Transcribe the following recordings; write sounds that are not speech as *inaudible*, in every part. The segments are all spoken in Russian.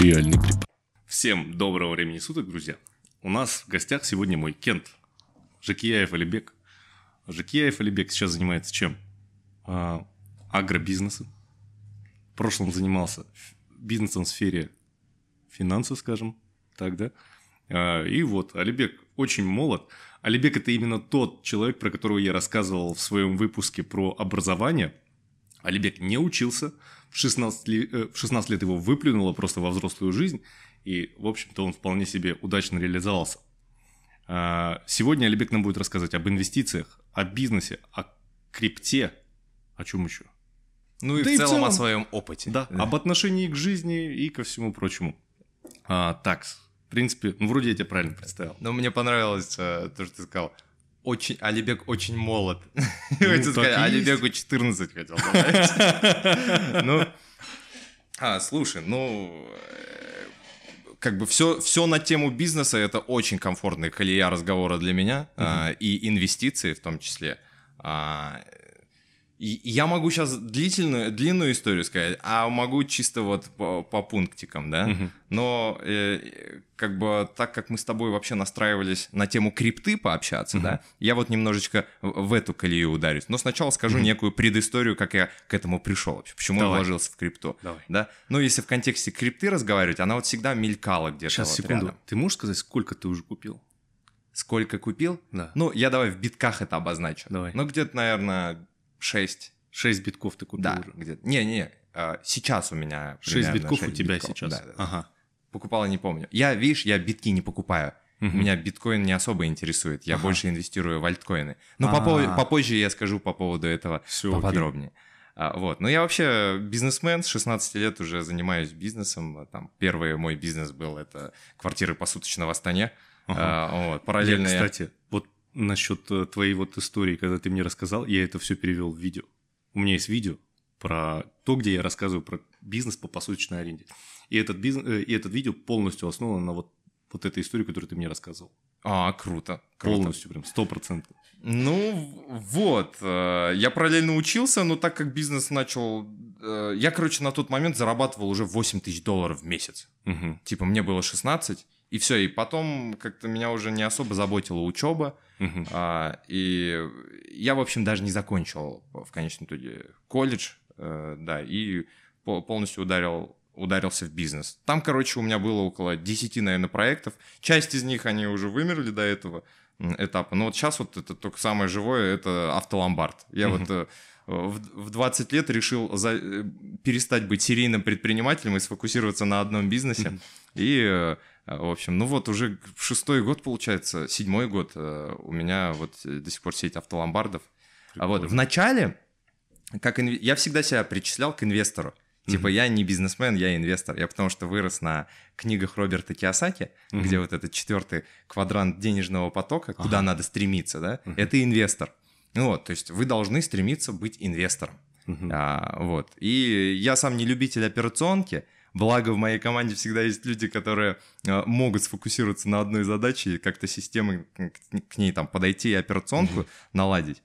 Реальный крип. Всем доброго времени суток, друзья. У нас в гостях сегодня мой Кент. Жакияев Алибек. Жакияев Алибек сейчас занимается чем? А, агробизнесом. В прошлом занимался бизнесом в сфере финансов, скажем так, да? А, и вот, Алибек очень молод. Алибек – это именно тот человек, про которого я рассказывал в своем выпуске про образование. Алибек не учился, в 16, ли- э, в 16 лет его выплюнуло просто во взрослую жизнь, и, в общем-то, он вполне себе удачно реализовался. А, Сегодня Алибек нам будет рассказывать об инвестициях, о бизнесе, о крипте, о чем еще? Ну и Да в и в целом о целом- своем опыте. Да, об отношении к жизни и ко всему прочему. А, так, в принципе, ну, вроде я тебя правильно представил. Но мне понравилось э, то, что ты сказал. Очень, Алибек очень молод. Ну, *laughs* сказать. Алибеку 14 хотел добавить. *laughs* Ну, а, слушай, ну, как бы все, все на тему бизнеса это очень комфортная колея разговора для меня, а, и инвестиции в том числе. А, и я могу сейчас длительную, длинную историю сказать, а могу чисто вот по, по пунктикам, да? Но э, как бы так как мы с тобой вообще настраивались на тему крипты пообщаться, да, я вот немножечко в, эту колею ударюсь. Но сначала скажу некую предысторию, как я к этому пришел вообще, почему я Давай. вложился в крипту. Давай. Да? Ну, если в контексте крипты разговаривать, она вот всегда мелькала где-то Сейчас, вот секунду. рядом. Ты можешь сказать, сколько ты уже купил? Сколько купил? Да. Ну, я давай в битках это обозначу. Давай. Ну, где-то, наверное, 6. 6 битков ты купил Да, уже. где-то. Не-не, а, сейчас у меня 6 примерно битков у 6 тебя битков. сейчас. Да, да. Ага. Покупал, не помню. Я, видишь, я битки не покупаю. Мгм. Меня биткоин не особо интересует. Я Ага. больше инвестирую в альткоины. Но А. попо- попозже я скажу по поводу этого Всё, поподробнее. А, вот. Но я вообще бизнесмен, с 16 лет уже занимаюсь бизнесом. Там первый мой бизнес был это квартиры посуточного в Астане. Ага. А, вот. Параллельно я- кстати, вот насчет э, твоей вот истории, когда ты мне рассказал, я это все перевел в видео. У меня есть видео про то, где я рассказываю про бизнес по посуточной аренде. И этот, бизнес, и этот видео полностью основано на вот, вот этой истории, которую ты мне рассказывал. А, круто. круто. Полностью, прям, сто процентов. Ну, вот. э, Я параллельно учился, но так как бизнес начал... э, Я, короче, на тот момент зарабатывал уже 8 тысяч долларов в месяц. Мгм. Типа, мне было 16, и все. И потом как-то меня уже не особо заботила учеба. Мгм. а, И я, в общем, даже не закончил в конечном итоге колледж. э, Да, и по- полностью ударил ударился в бизнес. Там, короче, у меня было около 10, наверное, проектов. Часть из них, они уже вымерли до этого этапа. Но вот сейчас вот это только самое живое, это автоломбард. Я Мгм. вот э, в, в 20 лет решил за- э, перестать быть серийным предпринимателем и сфокусироваться на одном бизнесе. И, э, в общем, ну вот уже шестой год, получается, седьмой год э, у меня вот э, до сих пор сеть автоломбардов. А вот в начале, как инве- я всегда себя причислял к инвестору. Типа Мгм. я не бизнесмен, я инвестор. Я потому что вырос на книгах Роберта Киосаки, Мгм. где вот этот четвертый квадрант денежного потока, куда Ага. надо стремиться, да? Мгм. Это инвестор. Ну вот, то есть вы должны стремиться быть инвестором. Мгм. А, вот. И я сам не любитель операционки, благо в моей команде всегда есть люди, которые а, могут сфокусироваться на одной задаче и как-то системы к, ней там подойти и операционку наладить.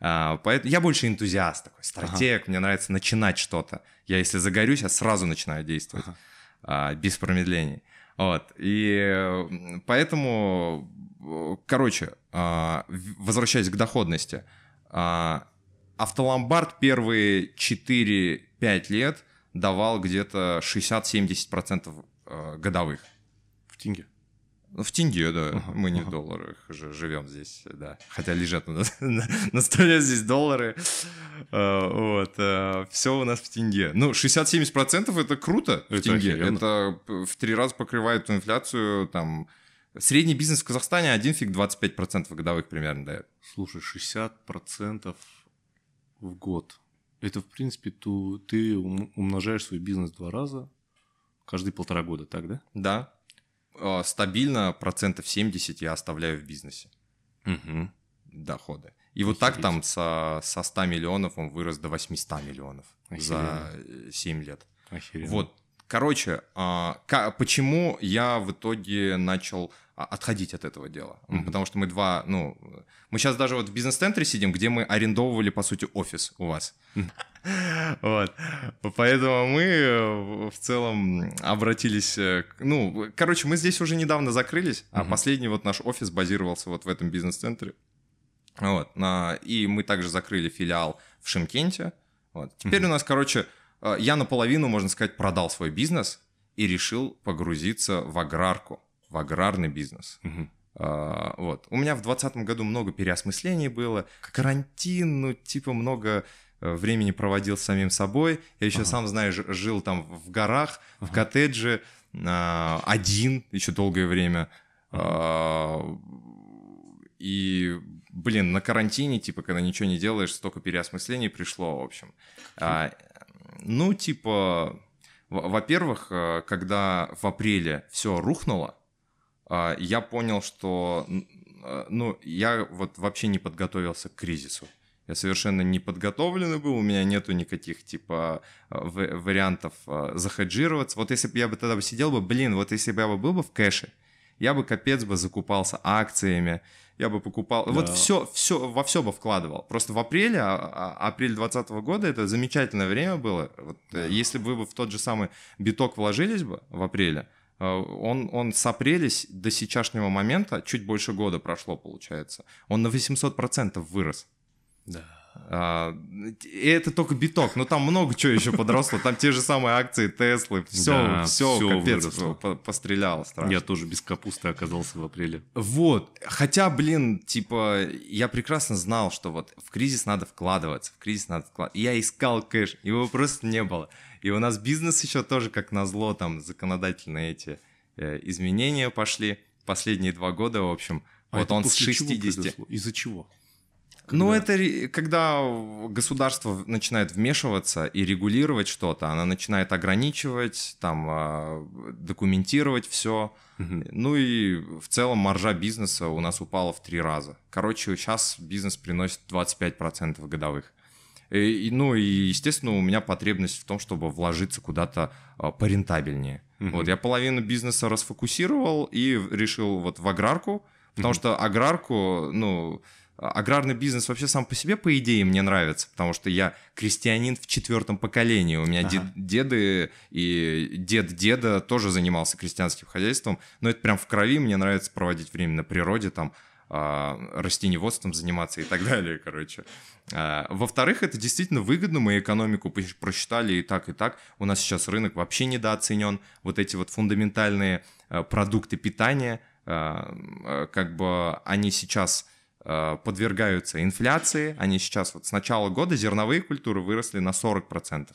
А, поэтому я больше энтузиаст такой, стратег, мне нравится начинать что-то. Я если загорюсь, я сразу начинаю действовать, Ага. а, без промедления. Вот. И э, поэтому, э, короче, а, возвращаясь к доходности, а, автоломбард первые 4-5 лет давал где-то 60-70% э, годовых. В тенге. Ну, В тенге, да. Ага, Мы не ага. в долларах же живем здесь, да. Хотя лежат у нас *laughs* на, на столе здесь доллары. Э, Вот. Все у нас в тенге. Ну, 60-70% это круто в Это тенге. охеренно. Это в три раза покрывает инфляцию. Там средний бизнес в Казахстане один фиг 25% годовых примерно дает. Слушай, 60% в год. Это, в принципе, ту, ты ум- умножаешь свой бизнес два раза каждые полтора года, так, да? Да. Э, Стабильно процентов 70 я оставляю в бизнесе. Угу. доходы. И вот так Охереть. там со, со 100 миллионов он вырос до 800 миллионов за 7 лет. Охеренно. Вот, короче, а, почему я в итоге начал а, отходить от этого дела? Мгм. Потому что мы два, ну, мы сейчас даже вот в бизнес-центре сидим, где мы арендовывали, по сути, офис у вас. *laughs* Вот. Поэтому мы э, в целом обратились... э, Ну, короче, мы здесь уже недавно закрылись, а последний вот наш офис базировался вот в этом бизнес-центре. Вот. И мы также закрыли филиал в Шимкенте. Вот. Теперь у нас, короче, э, я наполовину, можно сказать, продал свой бизнес и решил погрузиться в аграрку, в аграрный бизнес. Мгм. А, Вот. У меня в 2020 году много переосмыслений было. Карантин, ну, типа, много э, времени проводил с самим собой. Я еще, Ага. сам знаешь, жил там в горах, в Ага. коттедже, а, один еще долгое время. А, И, блин, на карантине, типа, когда ничего не делаешь, столько переосмыслений пришло, в общем. А, Ну, типа, во- во-первых, э, когда в апреле все рухнуло, а, я понял, что, э, ну, я вот вообще не подготовился к кризису. Я совершенно не подготовленный был, у меня нету никаких, типа, в- вариантов захеджироваться. Вот если бы я бы тогда бы сидел бы, блин, вот если бы я бы был бы в кэше, я бы капец бы закупался акциями, я бы покупал, вот Да. все, все, во все бы вкладывал. Просто в апреле, а- а- апрель 2020 года, это замечательное время было. Вот, э, если бы вы в тот же самый биток вложились бы в апреле, он, он с апреля до сейчасшнего момента, чуть больше года прошло, получается, он на 800% вырос. Да. А, И это только биток, но там много чего еще подросло. Там те же самые акции Теслы, все, Да, все, всё капец, выросло. по- постреляло страшно. Я тоже без капусты оказался в апреле. Вот. Хотя, блин, типа, я прекрасно знал, что вот в кризис надо вкладываться, в кризис надо вкладываться. Я искал кэш, его просто не было. И у нас бизнес еще тоже, как назло, там законодательные эти э, изменения пошли последние два года, в общем. А вот это он с после чего 60... произошло? Из-за чего? Ну, Когда- это ре- когда государство начинает вмешиваться и регулировать что-то, она начинает ограничивать, там, а, документировать все. Мгм. Ну и в целом маржа бизнеса у нас упала в три раза. Короче, сейчас бизнес приносит 25% годовых. И, и, ну и, естественно, у меня потребность в том, чтобы вложиться куда-то а, порентабельнее. Мгм. Вот, я половину бизнеса расфокусировал и решил вот в аграрку, потому Мгм. что аграрку, ну, а- аграрный бизнес вообще сам по себе, по идее, мне нравится, потому что я крестьянин в четвертом поколении. У меня Ага. дед- деды и дед деда тоже занимался крестьянским хозяйством, но это прям в крови, мне нравится проводить время на природе, там, растеневодством заниматься и так далее, короче. А, Во-вторых, это действительно выгодно, мы экономику просчитали и так, и так. У нас сейчас рынок вообще недооценен. Вот эти вот фундаментальные а, продукты питания, а, а, как бы они сейчас а, подвергаются инфляции, они сейчас вот с начала года зерновые культуры выросли на 40%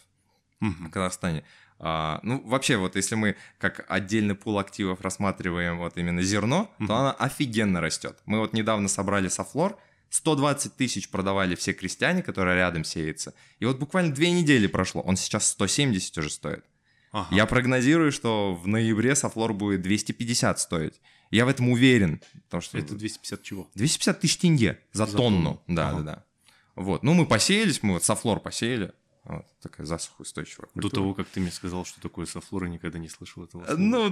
в. Казахстане. А, ну, вообще, вот если мы как отдельный пул активов рассматриваем вот именно зерно, Мгм. то оно офигенно растет. Мы вот недавно собрали софлор, 120 тысяч продавали все крестьяне, которые рядом сеются. И вот буквально две недели прошло, он сейчас 170 уже стоит. Ага. Я прогнозирую, что в ноябре софлор будет 250 стоить. Я в этом уверен. Потому что Это 250 чего? 250 тысяч тенге за, За тонну. тонну. Да, Ага. да, да. Вот. Ну, мы посеялись, мы вот софлор посеяли. Вот, такая засухоустойчивая До культура. того, как ты мне сказал, что такое софлора, никогда не слышал этого слова. Ну,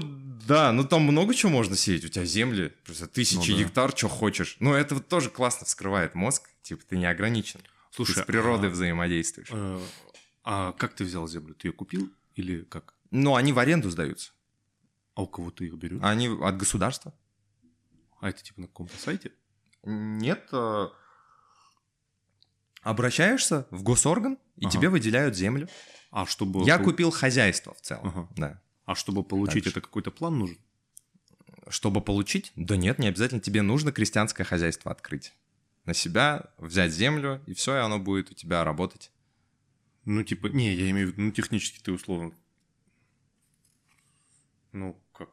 да, ну там много чего можно сеять. У тебя земли, просто тысячи Ну да. гектар, что хочешь. Ну, это вот тоже классно вскрывает мозг. Типа, ты не ограничен. Слушай, ты с природой а- взаимодействуешь. Э, А как ты взял землю? Ты ее купил или как? Ну, они в аренду сдаются. А у кого ты их берешь? Они от государства. А это типа на каком-то сайте? Нет. Обращаешься в госорган, и Ага. тебе выделяют землю. А чтобы... Я купил хозяйство в целом. Ага. Да. А чтобы получить же. это какой-то план нужен? Чтобы получить? Да нет, не обязательно. Тебе нужно крестьянское хозяйство открыть. На себя взять землю, и все, и оно будет у тебя работать. Ну, типа, не, я имею в виду, ну, технически ты условно. Ну, как?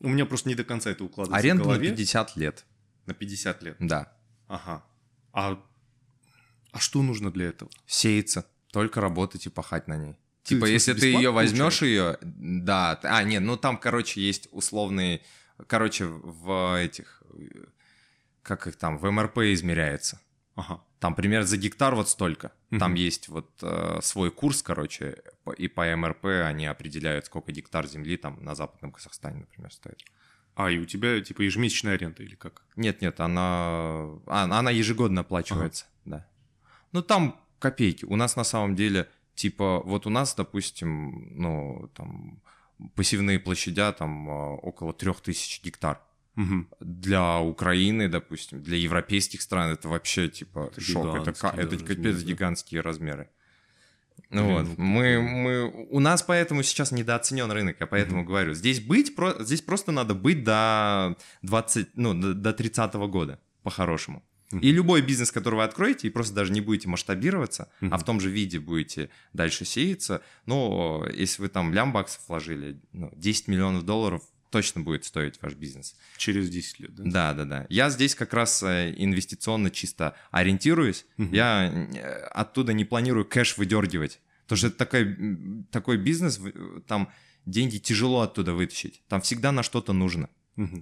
У меня просто не до конца это укладывается Аренда в на голове. 50 лет. На 50 лет. Да. Ага. А, а что нужно для этого? Сеется. Только работать и пахать на ней. Ты, Типа, если ты ее возьмешь ее, да, а нет, ну там, короче, есть условные, короче, в этих, как их там, в МРП измеряется. Ага. Там примерно за гектар вот столько. Там Мгм. есть вот э, свой курс, короче, и по МРП они определяют, сколько гектар земли там на Западном Казахстане, например, стоит. А, и у тебя, типа, ежемесячная аренда или как? Нет, нет, она, а, она ежегодно оплачивается, да. Ну там копейки. У нас на самом деле Типа, вот у нас, допустим, ну, там, пассивные площадя там а, около 3000 гектар. Мгм. Для Украины, допустим, для европейских стран это вообще типа Это шок. Это, гигантские, это да, капец размеры, да. гигантские размеры. Ну вот, ну, мы, мы, у нас поэтому сейчас недооценен рынок, я поэтому говорю, здесь быть, про, здесь просто надо быть до 20, ну, до, до 30 года, по-хорошему. И любой бизнес, который вы откроете, и просто даже не будете масштабироваться, Мгм. а в том же виде будете дальше сеяться, ну, если вы там лям баксов вложили, ну, 10 миллионов долларов точно будет стоить ваш бизнес. Через 10 лет, да? Да, да, да. Я здесь как раз э, инвестиционно чисто ориентируюсь. Мгм. Я э, оттуда не планирую кэш выдергивать. Потому что это такой, такой бизнес, там деньги тяжело оттуда вытащить. Там всегда на что-то нужно.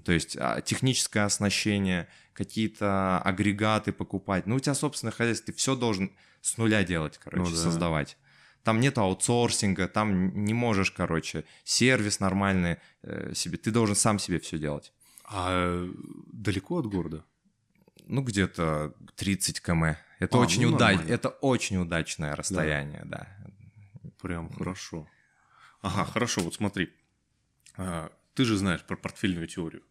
То есть а, техническое оснащение, какие-то агрегаты покупать. Ну, у тебя собственное хозяйство, ты все должен с нуля делать, короче, Ну да. создавать. Там нет аутсорсинга, там не можешь, короче, сервис нормальный э, себе. Ты должен сам себе все делать. А далеко от города? Ну, где-то 30 км. Это А, очень ну, удач... это очень удачное расстояние, да. Прям хорошо. Ага, хорошо, вот смотри. Ты же знаешь про портфельную теорию.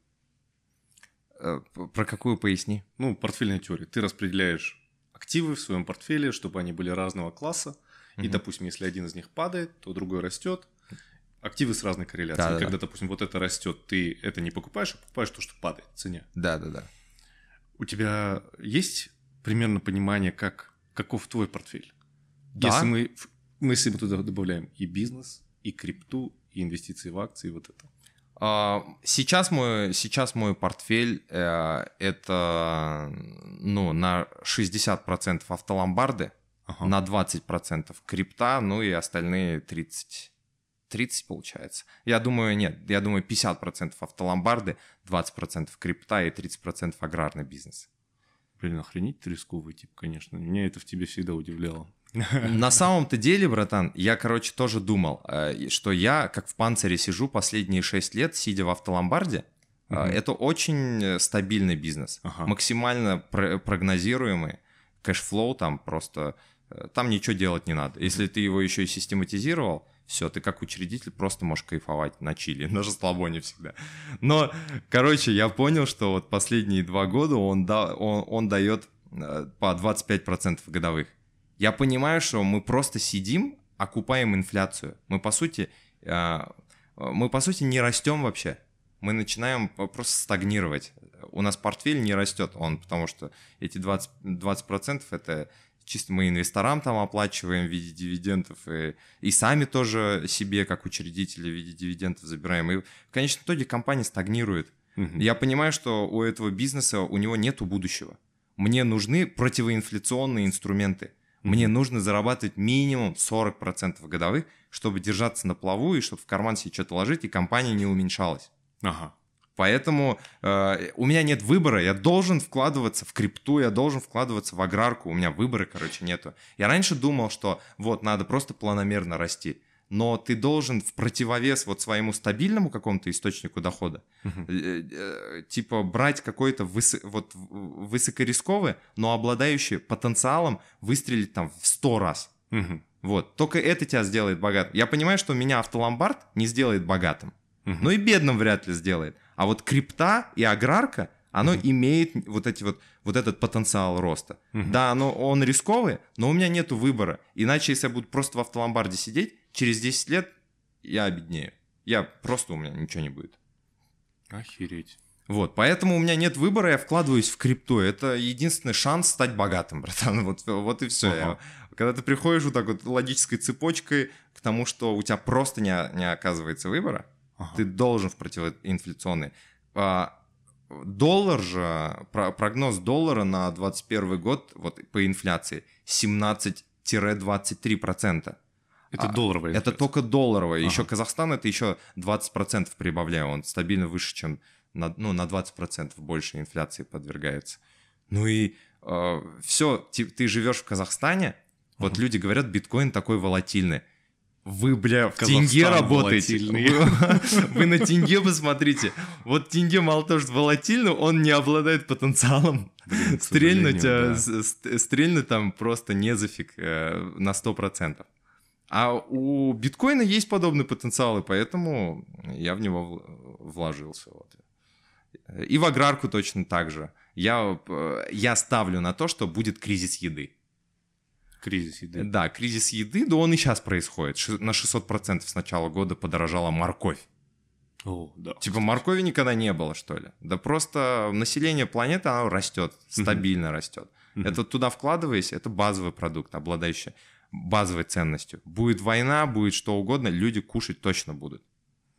Э, Про какую поясни? Ну, портфельная теория. Ты распределяешь активы в своем портфеле, чтобы они были разного класса. И, Мгм. допустим, если один из них падает, то другой растет. Активы с разной корреляцией. Да-да-да. Когда, допустим, вот это растет, ты это не покупаешь, а покупаешь то, что падает в цене. Да, да, да. У тебя есть примерно понимание, как, каков твой портфель? Да. Если мы, мы, если мы туда добавляем и бизнес, и крипту, и инвестиции в акции, вот это. А, Сейчас мой, сейчас мой портфель э, это ну, на 60% автоломбарды, Ага. на 20% крипта, ну и остальные 30. 30 получается. Я думаю, нет, я думаю 50% автоломбарды, 20% крипта и 30% аграрный бизнес. Блин, охренеть ты рисковый тип, конечно. Меня это в тебе всегда удивляло. *laughs* На самом-то деле, братан, я, короче, тоже думал, э, что я, как в панцире сижу последние 6 лет, сидя в автоломбарде, Мгм. это очень э, стабильный бизнес, Ага. максимально про- прогнозируемый, cash flow там просто, там ничего делать не надо. Если ты его еще и систематизировал, все, ты как учредитель просто можешь кайфовать на чилле, *laughs* на расслабоне всегда. Но, короче, я понял, что вот последние два года он, да, он, он дает по 25% годовых. Я понимаю, что мы просто сидим, окупаем инфляцию. Мы, по сути, э, мы, по сути, не растем вообще. Мы начинаем просто стагнировать. У нас портфель не растет, он, потому что эти 20%, 20% это чисто мы инвесторам там оплачиваем в виде дивидендов, и, и сами тоже себе, как учредители, в виде дивидендов забираем. И в конечном итоге компания стагнирует. Мгм. Я понимаю, что у этого бизнеса, у него нету будущего. Мне нужны противоинфляционные инструменты. Мне нужно зарабатывать минимум 40% годовых, чтобы держаться на плаву и чтобы в карман себе что-то ложить, и компания не уменьшалась. Ага. Поэтому э, у меня нет выбора, я должен вкладываться в крипту, я должен вкладываться в аграрку, у меня выбора, короче, нету. Я раньше думал, что вот надо просто планомерно расти, но ты должен в противовес вот своему стабильному какому-то источнику дохода, э, э, типа брать какой-то вот высокорисковый, но обладающий потенциалом выстрелить там в 100 раз. Вот, только это тебя сделает богатым. Я понимаю, что меня автоломбард не сделает богатым. Мгм. Ну и бедным вряд ли сделает. А вот крипта и аграрка, оно Мгм. имеет вот, эти вот, вот этот потенциал роста. Мгм. Да, оно, он рисковый, но у меня нету выбора. Иначе, если я буду просто в автоломбарде сидеть, через 10 лет я обеднею. Я просто у меня ничего не будет. Охереть. Вот, поэтому у меня нет выбора, я вкладываюсь в крипту. Это единственный шанс стать богатым, *laughs* братан. Вот, вот и все. Ага. Когда ты приходишь вот так вот логической цепочкой к тому, что у тебя просто не, не оказывается выбора, Ага. ты должен в противоинфляционный. А, доллар же, про- прогноз доллара на 2021 год вот по инфляции 17-23%. Это а, долларовая Это инфляция. только долларовая. Еще Ага. Казахстан это еще 20% прибавляю. Он стабильно выше, чем на, ну, на 20% больше инфляции подвергается. Ну и все, ты, живешь в Казахстане, вот Ага. люди говорят, биткоин такой волатильный. Вы, бля, в Казахстан тенге работаете. Вы, *laughs* вы на тенге посмотрите. Вот тенге мало того, что волатильный, он не обладает потенциалом. Блин, Стрельнуть, а, да. стрельнуть там просто не зафиг э, на 100%. А у биткоина есть подобный потенциал, и поэтому я в него вложился. Вот. И в аграрку точно так же. Я, э, я ставлю на то, что будет кризис еды. Кризис еды. Да, кризис еды, да он и сейчас происходит. На 600% с начала года подорожала морковь. О, да. Типа моркови никогда не было, что ли? Да просто население планеты, оно растет, стабильно растет. Это туда вкладываясь, это базовый продукт, обладающий базовой ценностью. Будет война, будет что угодно, люди кушать точно будут.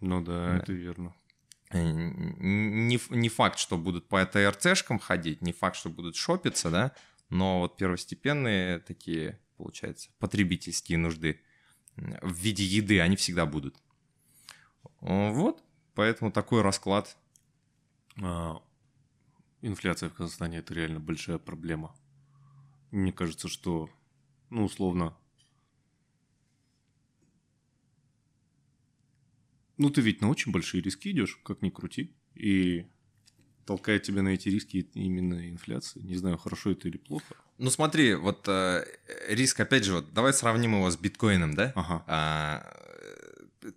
Ну да, Да. это верно. Э, Не, не факт, что будут по ТРЦшкам ходить, не факт, что будут шопиться, да, но вот первостепенные такие, получается, потребительские нужды в виде еды, они всегда будут. Вот, поэтому такой расклад. А, инфляция в Казахстане это реально большая проблема. Мне кажется, что, ну, условно. Ну, ты ведь на очень большие риски идешь, как ни крути. И толкает тебя на эти риски именно инфляция. Не знаю, хорошо это или плохо. Ну смотри, вот э, риск, опять же, вот давай сравним его с биткоином, да? Ага. А,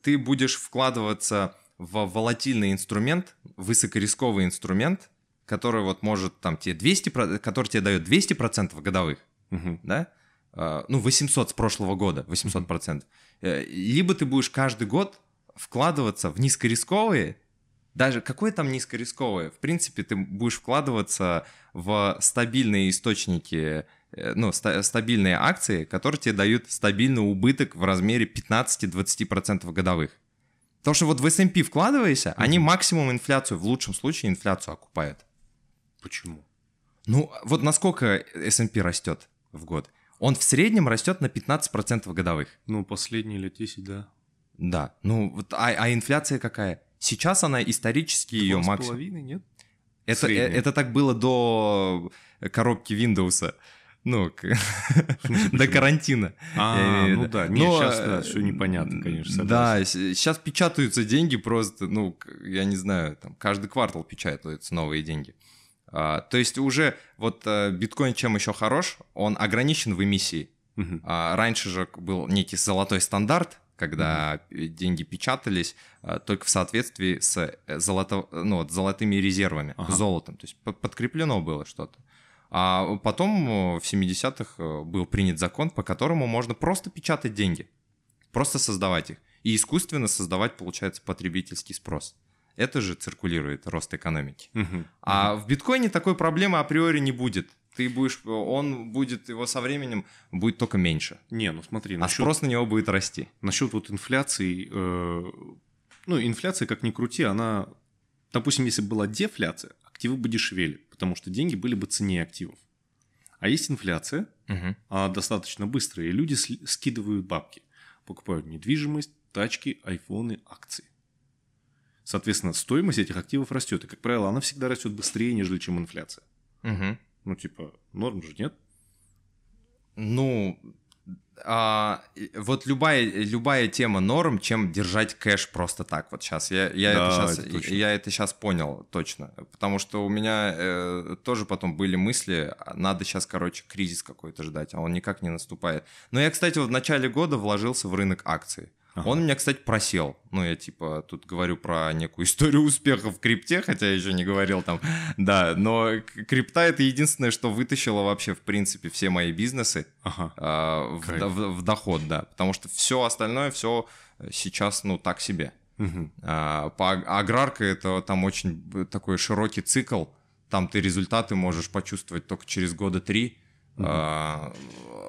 ты будешь вкладываться в волатильный инструмент, высокорисковый инструмент, который вот может там тебе 200, про- который тебе дает 200% годовых, Мгм. да? А, ну, 800 с прошлого года, 800%. Э, Либо ты будешь каждый год вкладываться в низкорисковые, даже какой там низкорисковые? В принципе, ты будешь вкладываться в стабильные источники, э, ну, ста- стабильные акции, которые тебе дают стабильный убыток в размере 15-20% годовых. Потому что вот в S&P вкладывайся, они максимум инфляцию, в лучшем случае инфляцию окупают. Почему? Ну, вот насколько S&P растет в год? Он в среднем растет на 15% годовых. Ну, последние лет 10, да. Да. Ну, вот, а, а инфляция какая? Сейчас она исторически ее максимум. половиной, нет? Это, э, средняя. это так было до коробки Windows. Ну, *laughs* до карантина. А, ну да. Не, сейчас, э, все непонятно, конечно. Да, сейчас печатаются деньги просто, ну, я не знаю, там каждый квартал печатаются новые деньги. А, то есть уже вот э, биткоин чем еще хорош, он ограничен в эмиссии. А раньше же был некий золотой стандарт, когда э, деньги печатались а, только в соответствии с э, золото, ну, вот, золотыми резервами, Ага. золотом. То есть по- подкреплено было что-то. А потом э, в 70-х э, был принят закон, по которому можно просто печатать деньги, просто создавать их. И искусственно создавать, получается, потребительский спрос. Это же циркулирует рост экономики. Мгм. А в биткоине такой проблемы априори не будет. Ты будешь, он будет, его со временем будет только меньше. Не, ну смотри, А насчет, спрос на него будет расти. насчет вот инфляции, э, ну, инфляция, как ни крути, она, допустим, если была дефляция, активы бы дешевели, потому что деньги были бы ценнее активов. А есть инфляция, она достаточно быстрая, и люди скидывают бабки, покупают недвижимость, тачки, айфоны, акции. Соответственно, стоимость этих активов растет, и, как правило, она всегда растет быстрее, нежели чем инфляция. Мгм. Ну, типа, норм же нет? Ну, а, вот любая, любая тема норм, чем держать кэш просто так. Вот сейчас я, я, Да, это, щас, это точно. я это сейчас понял точно. Потому что у меня э, тоже потом были мысли, а, надо сейчас, короче, кризис какой-то ждать, а он никак не наступает. Но я, кстати, вот в начале года вложился в рынок акций. Ага. Он меня, кстати, просел. Ну, я типа тут говорю про некую историю успеха в крипте, хотя я еще не говорил там. Да, но крипта это единственное, что вытащило вообще, в принципе, все мои бизнесы Ага. а, в, в- в доход, да. Потому что все остальное, все сейчас, ну, так себе. А, по аг- аграрка это там очень такой широкий цикл. Там ты результаты можешь почувствовать только через года три. А,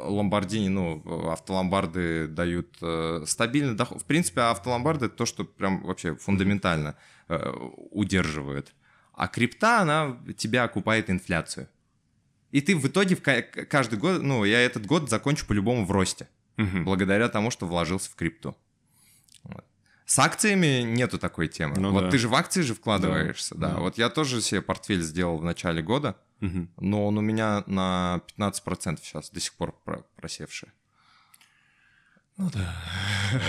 Ломбардини, ну, автоломбарды дают э, стабильный доход. В принципе, автоломбарды это то, что прям вообще фундаментально э, удерживает. А крипта, она тебя окупает инфляцию. И ты в итоге в ка- каждый год, ну, я этот год закончу по-любому в росте Мгм. благодаря тому, что вложился в крипту. Вот. С акциями нету такой темы. Ну вот да. ты же в акции же вкладываешься, да, да. Вот я тоже себе портфель сделал в начале года, Мгм. но он у меня на 15% сейчас до сих пор про- просевший. Ну да.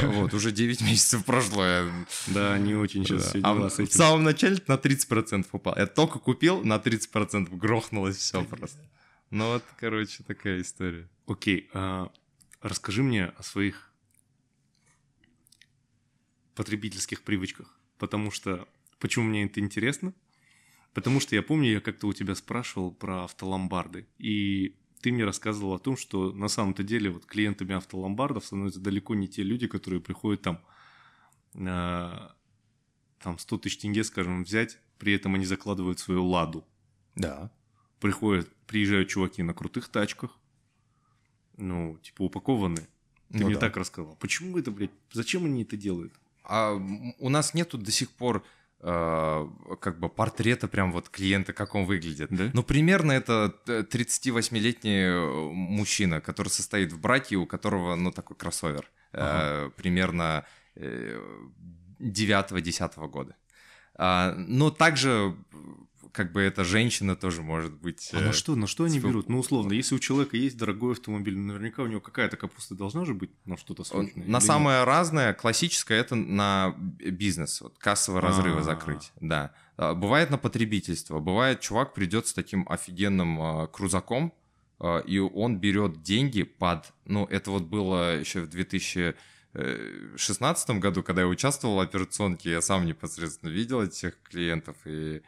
Вот, уже 9 *laughs* месяцев прошло. я- Да, не очень сейчас да. все А дела в с в этим. самом начале на 30% упал. Я только купил, на 30% грохнулось все просто. Ну вот, короче, такая история. Окей, а расскажи мне о своих потребительских привычках. Потому что... Почему мне это интересно? Потому что я помню, я как-то у тебя спрашивал про автоломбарды. И ты мне рассказывал о том, что на самом-то деле вот клиентами автоломбардов становятся далеко не те люди, которые приходят там, э, там 100 тысяч тенге, скажем, взять, при этом они закладывают свою ладу. Да. Приходят, приезжают чуваки на крутых тачках, ну, типа упакованные. Ты Ну мне да. так рассказал. Почему это, блядь, зачем они это делают? А у нас нету до сих пор как бы портрета прям вот клиента, как он выглядит. Да? Ну, примерно это э, 38-летний э, мужчина, который состоит в браке, у которого, ну, такой кроссовер. Э, примерно э, 9-10 года. А, но также, э, как бы, эта женщина тоже может быть... А э, на что, на что они типа, берут? Ну, условно, если у человека есть дорогой автомобиль, наверняка у него какая-то капуста должна же быть на что-то срочное. На самое разное, классическое это на бизнес, вот, кассовые разрывы А. закрыть, да. А, Бывает на потребительство, бывает чувак придет с таким офигенным а, крузаком, а, и он берет деньги под, ну это вот было еще в 2016 году, когда я участвовал в операционке, я сам непосредственно видел этих клиентов, и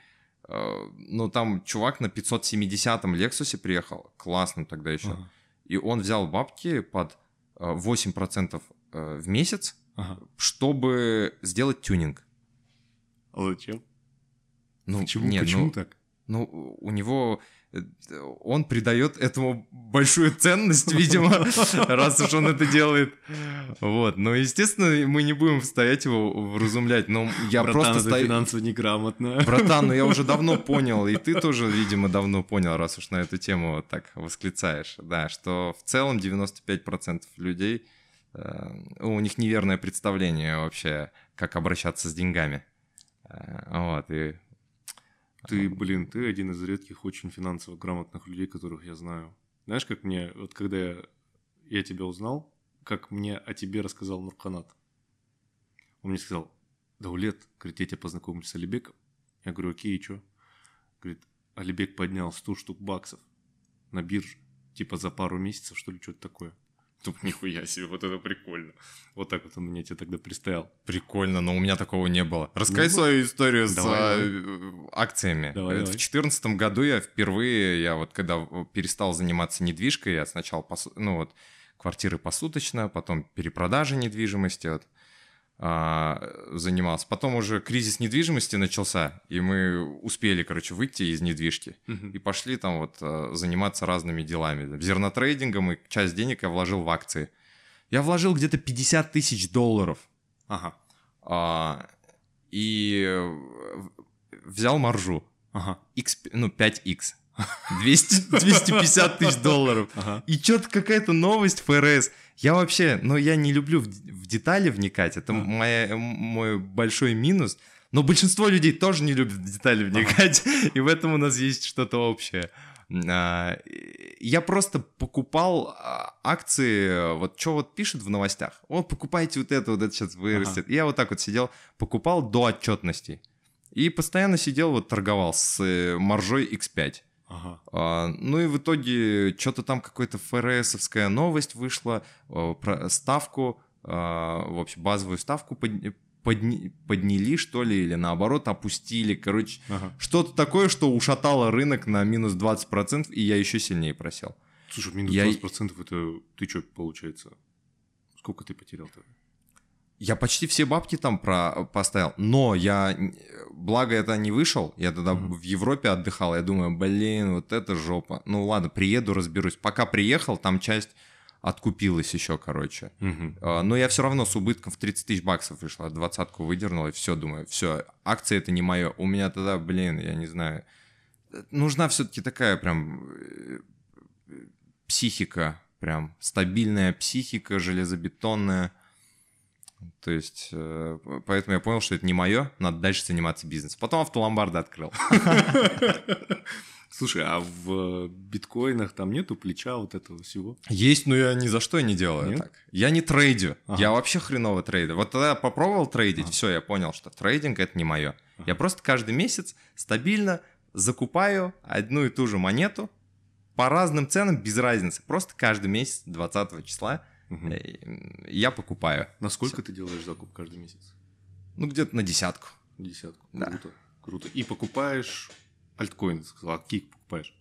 ну там чувак на 570-м Лексусе приехал, классным тогда еще, Ага, и он взял бабки под а, 8% э, в месяц, ага. чтобы сделать тюнинг. А зачем? Ну, почему не, почему ну, так? ну, у него... Он придает этому большую ценность, видимо, *laughs* раз уж он это делает. Вот. Но, естественно, мы не будем стоять его вразумлять. Но я Братан, просто стою... финансово неграмотно. Братан, ну я уже давно *laughs* понял, и ты тоже, видимо, давно понял, раз уж на эту тему вот так восклицаешь, да, что в целом 95% людей, э, у них неверное представление вообще, как обращаться с деньгами. Э, Вот, и... Ты, блин, ты один из редких очень финансово грамотных людей, которых я знаю. Знаешь, как мне, вот когда я, я тебя узнал, как мне о тебе рассказал Нурканат. Он мне сказал, Даулет, говорит, я тебя познакомлю с Алибеком. Я говорю, окей, и чё? Говорит, Алибек поднял 100 штук баксов на бирже, типа за пару месяцев, что ли, что-то такое. Тут нихуя себе, вот это прикольно. Вот так вот он меня тебе тогда представил. Прикольно, но у меня такого не было. Расскажи Ну, свою историю с давай, э, акциями. Давай, Это давай. В четырнадцатом году я впервые, я вот когда э, перестал заниматься недвижкой, я сначала, посу- ну вот, квартиры посуточно, потом перепродажи недвижимости, вот, занимался. Потом уже кризис недвижимости начался, и мы успели, короче, выйти из недвижки. И пошли там вот э, заниматься разными делами. Зернотрейдингом, и часть денег я вложил в акции. Я вложил где-то 50 тысяч долларов. Ага, А, и э, взял маржу. ага, X, ну, 5x. 200, 250 тысяч долларов. ага. И что-то какая-то новость ФРС. Я вообще, ну, я не люблю в, в детали вникать. Это А. моя, мой большой минус. Но большинство людей тоже не любят в детали вникать. *laughs* И в этом у нас есть что-то общее. А, Я просто покупал а, акции, вот что вот пишут в новостях. О, покупайте вот это, вот это сейчас вырастет. И Я вот так вот сидел, покупал до отчетностей. И постоянно сидел, вот торговал с э, маржой X5. Ага. А, ну и в итоге что-то там какая-то ФРСовская новость вышла а, про ставку, а, в общем, базовую ставку подня- подни- подняли, что ли, или наоборот опустили. Короче, Ага. что-то такое, что ушатало рынок на минус 20%, и я еще сильнее просел. Слушай, минус Я- 20% это ты что, получается? Сколько ты потерял-то? Я почти все бабки там про поставил, но я, благо это не вышел, я тогда Мгм. в Европе отдыхал, я думаю, блин, вот это жопа. Ну ладно, приеду, разберусь. Пока приехал, там часть откупилась еще, короче. А, Но я все равно с убытком в 30 тысяч баксов вышла, двадцатку выдернул, и все, думаю, все, акции это не мое. У меня тогда, блин, я не знаю, э, нужна все-таки такая прям э, психика, прям стабильная психика, железобетонная. То есть, э, поэтому я понял, что это не мое, надо дальше заниматься бизнесом. Потом автоломбарды открыл. *laughs* Слушай, а в биткоинах там нету плеча вот этого всего? Есть, но я ни за что не делаю Нет? так. Я не трейдю. Ага. Я вообще хреново трейдер. Вот тогда я попробовал трейдить, Ага. все, я понял, что трейдинг это не мое. Ага. Я просто каждый месяц стабильно закупаю одну и ту же монету по разным ценам, без разницы. Просто каждый месяц, 20 числа, Э, я покупаю. На сколько ты делаешь закуп каждый месяц? Ну, где-то на десятку. Десятку. Да. Круто. Круто. И покупаешь альткоины, ты сказал. А какие покупаешь?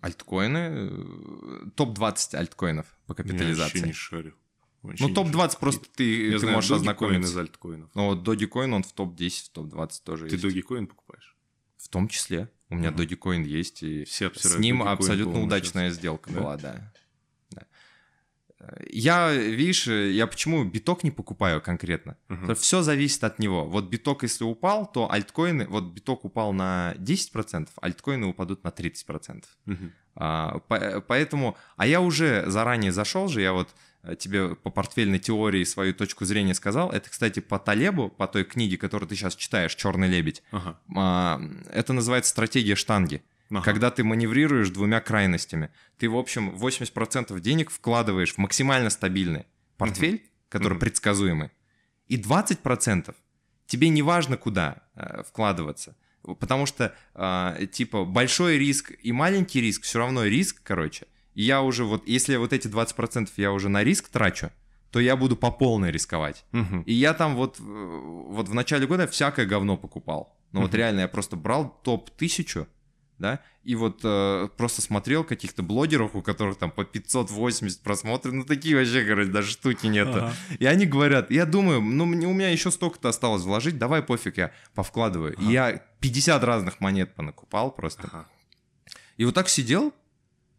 Альткоины, э, топ-20 альткоинов по Я капитализации. вообще не шарю. Вообще Ну, не топ-20 шарю. просто ты, Я ты знаю можешь ознакомиться. из альткоинов. Ну, вот Dogecoin, он в топ-10, в топ-20 тоже Ты есть. Dogecoin покупаешь? В том числе. У меня. Dogecoin есть, и Все с ним Dogecoin, абсолютно удачная сделка Да? была. Да. Я, видишь, я почему биток не покупаю конкретно? Мгм. Все зависит от него. Вот биток, если упал, то альткоины... Вот биток упал на 10%, альткоины упадут на 30%. Мгм. А, по- поэтому... А я уже заранее зашел же, я вот э, тебе по портфельной теории свою точку зрения сказал. Это, кстати, по Талебу, по той книге, которую ты сейчас читаешь, «Черный лебедь». Ага. А, Это называется стратегия штанги. Ага. Когда ты маневрируешь двумя крайностями. Ты, в общем, 80% денег вкладываешь в максимально стабильный портфель, который Мгм. предсказуемый, и 20% тебе не важно куда э, вкладываться. Потому что, э, типа, большой риск и маленький риск все равно риск, короче. И я уже вот, если вот эти 20% я уже на риск трачу, то я буду по полной рисковать. Мгм. И я там вот, э, вот в начале года всякое говно покупал. Ну вот Мгм. реально я просто брал топ-1000, да, и вот э, просто смотрел каких-то блогеров, у которых там по 580 просмотров, ну такие вообще, короче, даже штуки нету. Ага. И они говорят, я думаю, ну мне- у меня еще столько-то осталось вложить, давай пофиг, я повкладываю. И Ага. я 50 разных монет понакупал просто. Ага. И вот так сидел,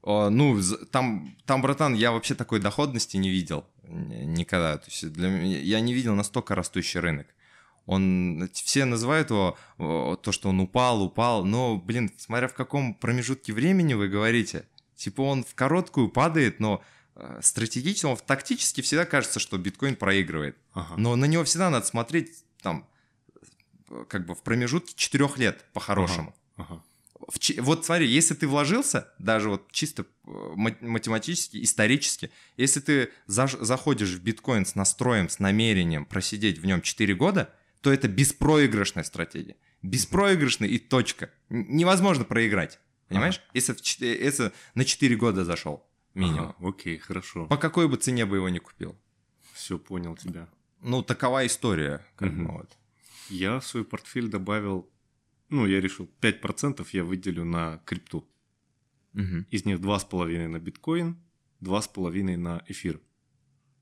а, ну, там, там, братан, я вообще такой доходности не видел никогда. То есть для меня, я не видел настолько растущий рынок. Он, все называют его, то, что он упал, упал, но, блин, смотря в каком промежутке времени вы говорите, типа он в короткую падает, но э, стратегически, он тактически всегда кажется, что биткоин проигрывает. Ага. Но на него всегда надо смотреть там, э, как бы в промежутке четырех лет по-хорошему. Ага. В чи- Вот смотри, если ты вложился, даже вот чисто э, ма- математически, исторически, если ты заш- заходишь в биткоин с настроем, с намерением просидеть в нем 4 года, то это беспроигрышная стратегия. Беспроигрышная и точка. Невозможно проиграть. Понимаешь? Если, в чет- э, если на 4 года зашел минимум. Ага, Окей, хорошо. По какой бы цене бы его не купил. Все, понял тебя. Ну, такова история. Как Мгм. вот. Я в свой портфель добавил, ну, я решил, 5% я выделю на крипту. Мгм. Из них 2,5 на биткоин, 2,5 на эфир.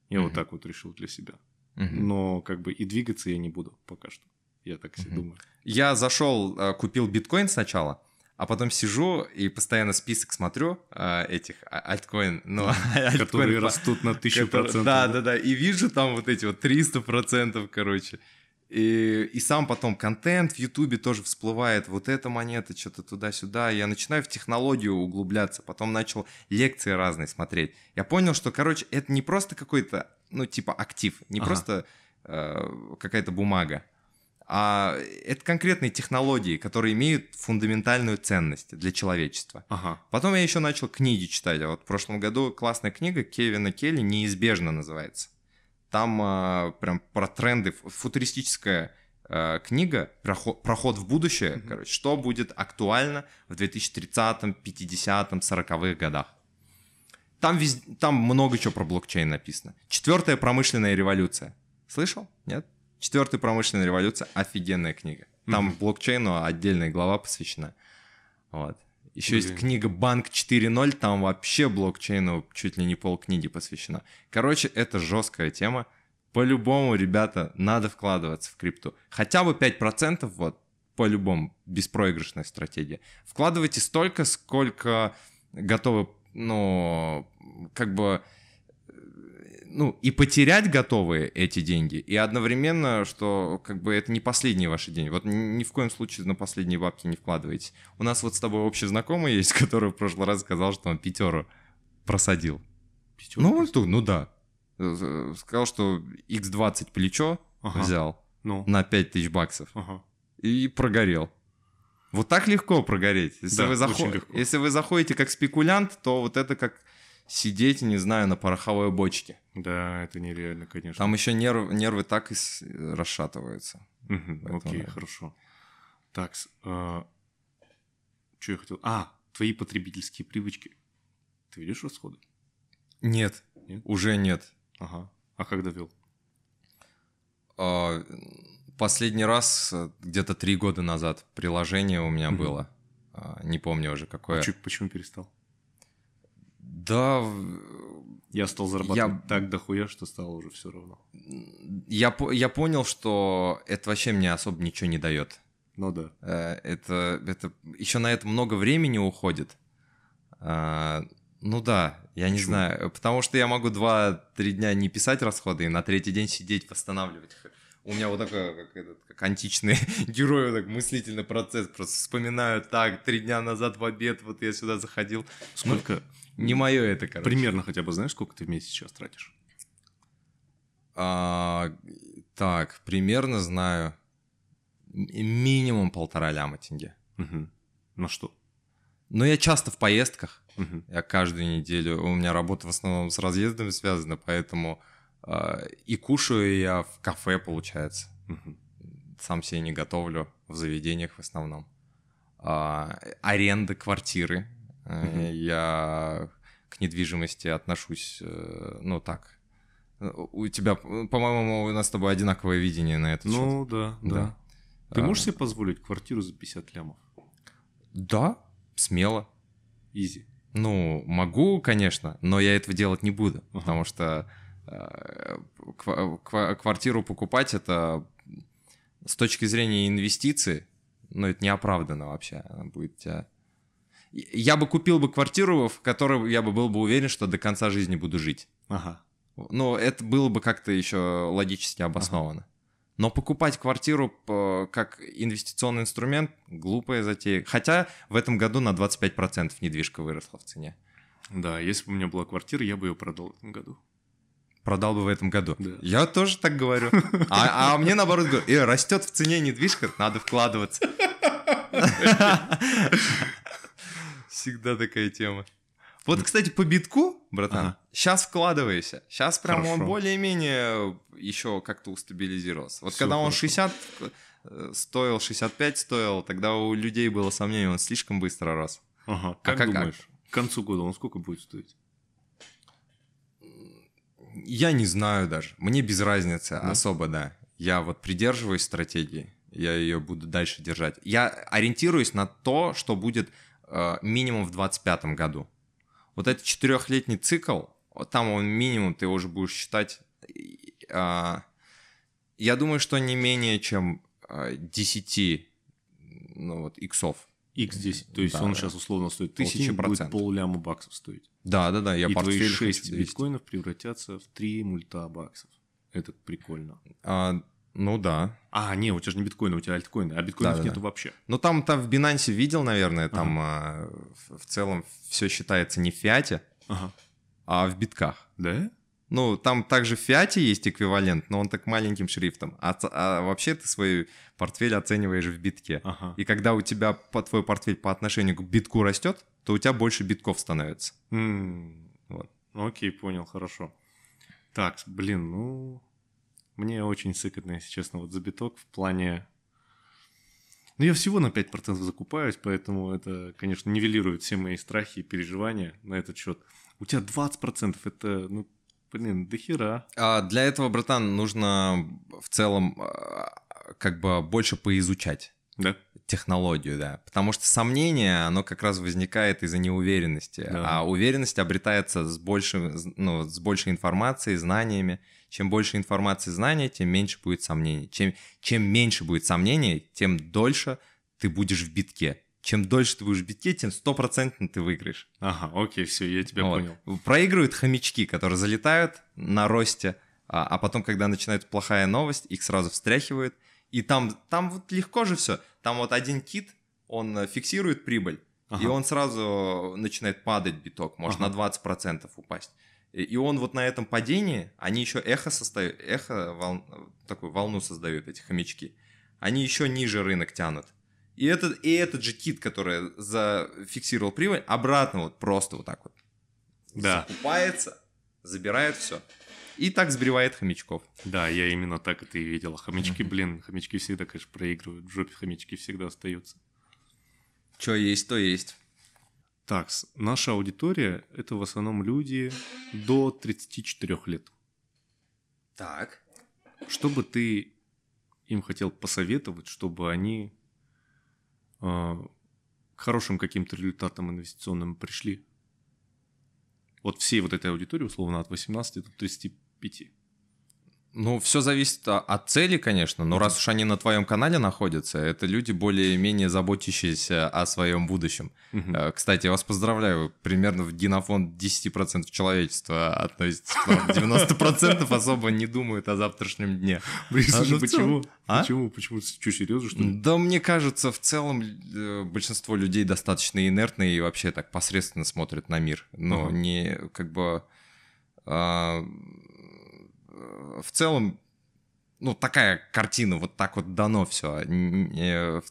Я вот Мгм. так вот решил для себя. Но как бы и двигаться я не буду пока что. Я так себе думаю. Я зашел, э, купил биткоин сначала, а потом сижу и постоянно список смотрю э, этих а- альткоин, ну, *laughs* альткоин Которые растут на 1000%. которые- Да, да, да. И вижу там вот эти вот 300%, короче. И, и сам потом контент в Ютубе тоже всплывает. Вот эта монета, что-то туда-сюда. Я начинаю в технологию углубляться. Потом начал лекции разные смотреть. Я понял, что, короче, это не просто какой-то, ну, типа актив. Не Ага. просто э, какая-то бумага. А это конкретные технологии, которые имеют фундаментальную ценность для человечества. Ага. Потом я еще начал книги читать. А Вот в прошлом году классная книга Кевина Келли «Неизбежно» называется. Там а, прям про тренды, фу- футуристическая а, книга, проход, проход в будущее, Мгм. короче, что будет актуально в 2030-м, 50-м, 40-х годах. Там, вез- там много чего про блокчейн написано. Четвертая промышленная революция. Слышал? Нет? Четвертая промышленная революция офигенная книга. Там Мгм. блокчейну отдельная глава посвящена. Вот. Еще есть Блин. книга Банк 4.0, там вообще блокчейну чуть ли не полкниги посвящена. Короче, это жесткая тема. По-любому, ребята, надо вкладываться в крипту. Хотя бы 5%, вот, по-любому, беспроигрышная стратегия. Вкладывайте столько, сколько готовы, ну, как бы, э, ну, и потерять готовы эти деньги, и одновременно, что, как бы, это не последние ваши деньги. Вот ни в коем случае на последние бабки не вкладывайте. У нас вот с тобой общий знакомый есть, *laughs* который в прошлый раз сказал, что он пятеру просадил. Пятерку Ну, просто. то- ну да. Э, Сказал, что X20 плечо Ага. взял Ну. на 5000 баксов Ага. и прогорел. Вот так легко прогореть. Если, Да, вы, захо- очень легко. Если вы заходите как спекулянт, то вот это как сидеть, не знаю, на пороховой бочке. Да, это нереально, конечно. Там еще нерв- нервы так и с- расшатываются. Мгм, Поэтому Окей, да. хорошо. Так, что я хотел? А, твои потребительские привычки. Ты видишь расходы? Нет, Нет? уже нет. Ага. А когда вел? А, Последний раз э, где-то три года назад приложение у меня Мгм. было. А, Не помню уже какое. А чё- почему перестал? Да, Я стал зарабатывать так дохуя, что стало уже все равно. я, я понял, что это вообще мне особо ничего не дает. Ну да. Э, Это, это еще на это много времени уходит. А, Ну да, я не Почему? знаю. Потому что я могу 2-3 дня не писать расходы и на третий день сидеть, восстанавливать. У меня вот такой, как, этот, как античный *laughs* герой, вот так мыслительный процесс. Просто вспоминаю, так, три дня назад в обед, вот я сюда заходил. Сколько? Не мое это, короче. Примерно хотя бы знаешь, сколько ты в месяц сейчас тратишь? А, так, примерно знаю. Минимум полтора ляма тенге. Мгм. На что? Но я часто в поездках. Мгм. Я каждую неделю, у меня работа в основном с разъездами связана, поэтому и кушаю я в кафе, получается. Сам себе не готовлю, в заведениях в основном. А, аренда квартиры. Э. Я к недвижимости отношусь, э, ну так. У тебя, по-моему, у нас с тобой одинаковое видение на этот счет. Ну да, да. Да. Ты А. можешь себе позволить квартиру за 50 лямов? Да, смело. Изи. Ну, могу, конечно, но я этого делать не буду, потому что квартиру покупать это с точки зрения инвестиций, ну, это неоправданно вообще. Она будет тебя... Я бы купил бы квартиру, в которой я бы был бы уверен, что до конца жизни буду жить. Ага. Но это было бы как-то еще логически обосновано. Но покупать квартиру по- как инвестиционный инструмент — глупая затея. Хотя в этом году на 25% недвижка выросла в цене. Да, если бы у меня была квартира, я бы ее продал в этом году. Продал бы в этом году. Да. Я тоже так говорю. А, а мне наоборот говорю, э, растет в цене недвижка, надо вкладываться. Всегда такая тема. Вот, кстати, по битку, братан, Ага. сейчас вкладывайся. Сейчас прям он более-менее еще как-то устабилизировался. Вот Всё когда он хорошо. 60 э, стоил, 65 стоил, тогда у людей было сомнение, он слишком быстро рос. Ага. Как, как- думаешь, к концу года он сколько будет стоить? Я не знаю даже. Мне без разницы Да? особо, да. Я вот придерживаюсь стратегии, я ее буду дальше держать. Я ориентируюсь на то, что будет э, минимум в 2025 году. Вот этот четырехлетний цикл, там он минимум, ты уже будешь считать. а, я думаю, что не менее чем а, 10 ну, вот, иксов. X10, то есть Да, он да. сейчас условно стоит Тысяча тысячи, будет процентов. полляма баксов стоить. Да, да, да, я и твои портфель 6 хочу завести. биткоинов превратятся в 3 мульта баксов. Это прикольно. А, ну да. А, не, у тебя же не биткоины, у тебя альткоины, а биткоинов Да-да-да. нету вообще. Ну, там, там в Binance видел, наверное, там а, в, в целом все считается не в фиате, Ага. а в битках. Да? Ну, там также в фиате есть эквивалент, но он так маленьким шрифтом. А, а вообще ты свой портфель оцениваешь в битке. Ага. И когда у тебя по, твой портфель по отношению к битку растет, то у тебя больше битков становится. М, Вот. ну, Окей, понял, хорошо. Так, блин, ну... Мне очень сыкотно, если честно, вот за биток в плане... Ну, я всего на 5% закупаюсь, поэтому это, конечно, нивелирует все мои страхи и переживания на этот счет. У тебя 20% это, ну, блин, до хера. А для этого, братан, нужно в целом а, как бы больше поизучать. Да? технологию, да. Потому что сомнение, оно как раз возникает из-за неуверенности. Да. А уверенность обретается с, большим, ну, с большей информацией, знаниями. Чем больше информации и знаний, тем меньше будет сомнений. Чем, чем меньше будет сомнений, тем дольше ты будешь в битке. Чем дольше ты будешь в битке, тем стопроцентно ты выиграешь. Ага, окей, все, я тебя Вот. понял. Проигрывают хомячки, которые залетают на росте, а, а потом, когда начинается плохая новость, их сразу встряхивают. И там, там вот легко же все. Там вот один кит, он э, фиксирует прибыль, Ага. и он сразу начинает падать биток, может Ага. на 20% упасть. И, и он вот на этом падении, они еще эхо создают, эхо, вол- такую волну создают эти хомячки. Они еще ниже рынок тянут. И этот, и этот же кит, который зафиксировал прибыль, обратно вот просто вот так вот Да. закупается, забирает все. И так сбривает хомячков. Да, я именно так это и видел. А Хомячки, блин, хомячки всегда, конечно, проигрывают. В жопе хомячки всегда остаются. Что есть, то есть. Так, наша аудитория – это в основном люди до 34 лет. Так. Что бы ты им хотел посоветовать, чтобы они к хорошим каким-то результатам инвестиционным пришли? Вот всей вот этой аудитории, условно, от 18 до 35. Ну, все зависит от цели, конечно, но раз уж они на твоем канале находятся, это люди более-менее заботящиеся о своем будущем. Угу. Кстати, я вас поздравляю, примерно в генофонд 10% человечества относится к вам. 90% особо не думают о завтрашнем дне. *laughs* Блин, а, ну, почему? А? Почему? Почему? Что, серьезно, что ли? Да мне кажется, в целом э, большинство людей достаточно инертные и вообще так посредственно смотрят на мир. Но угу. не как бы... А, в целом, ну, такая картина, вот так вот дано все. Э,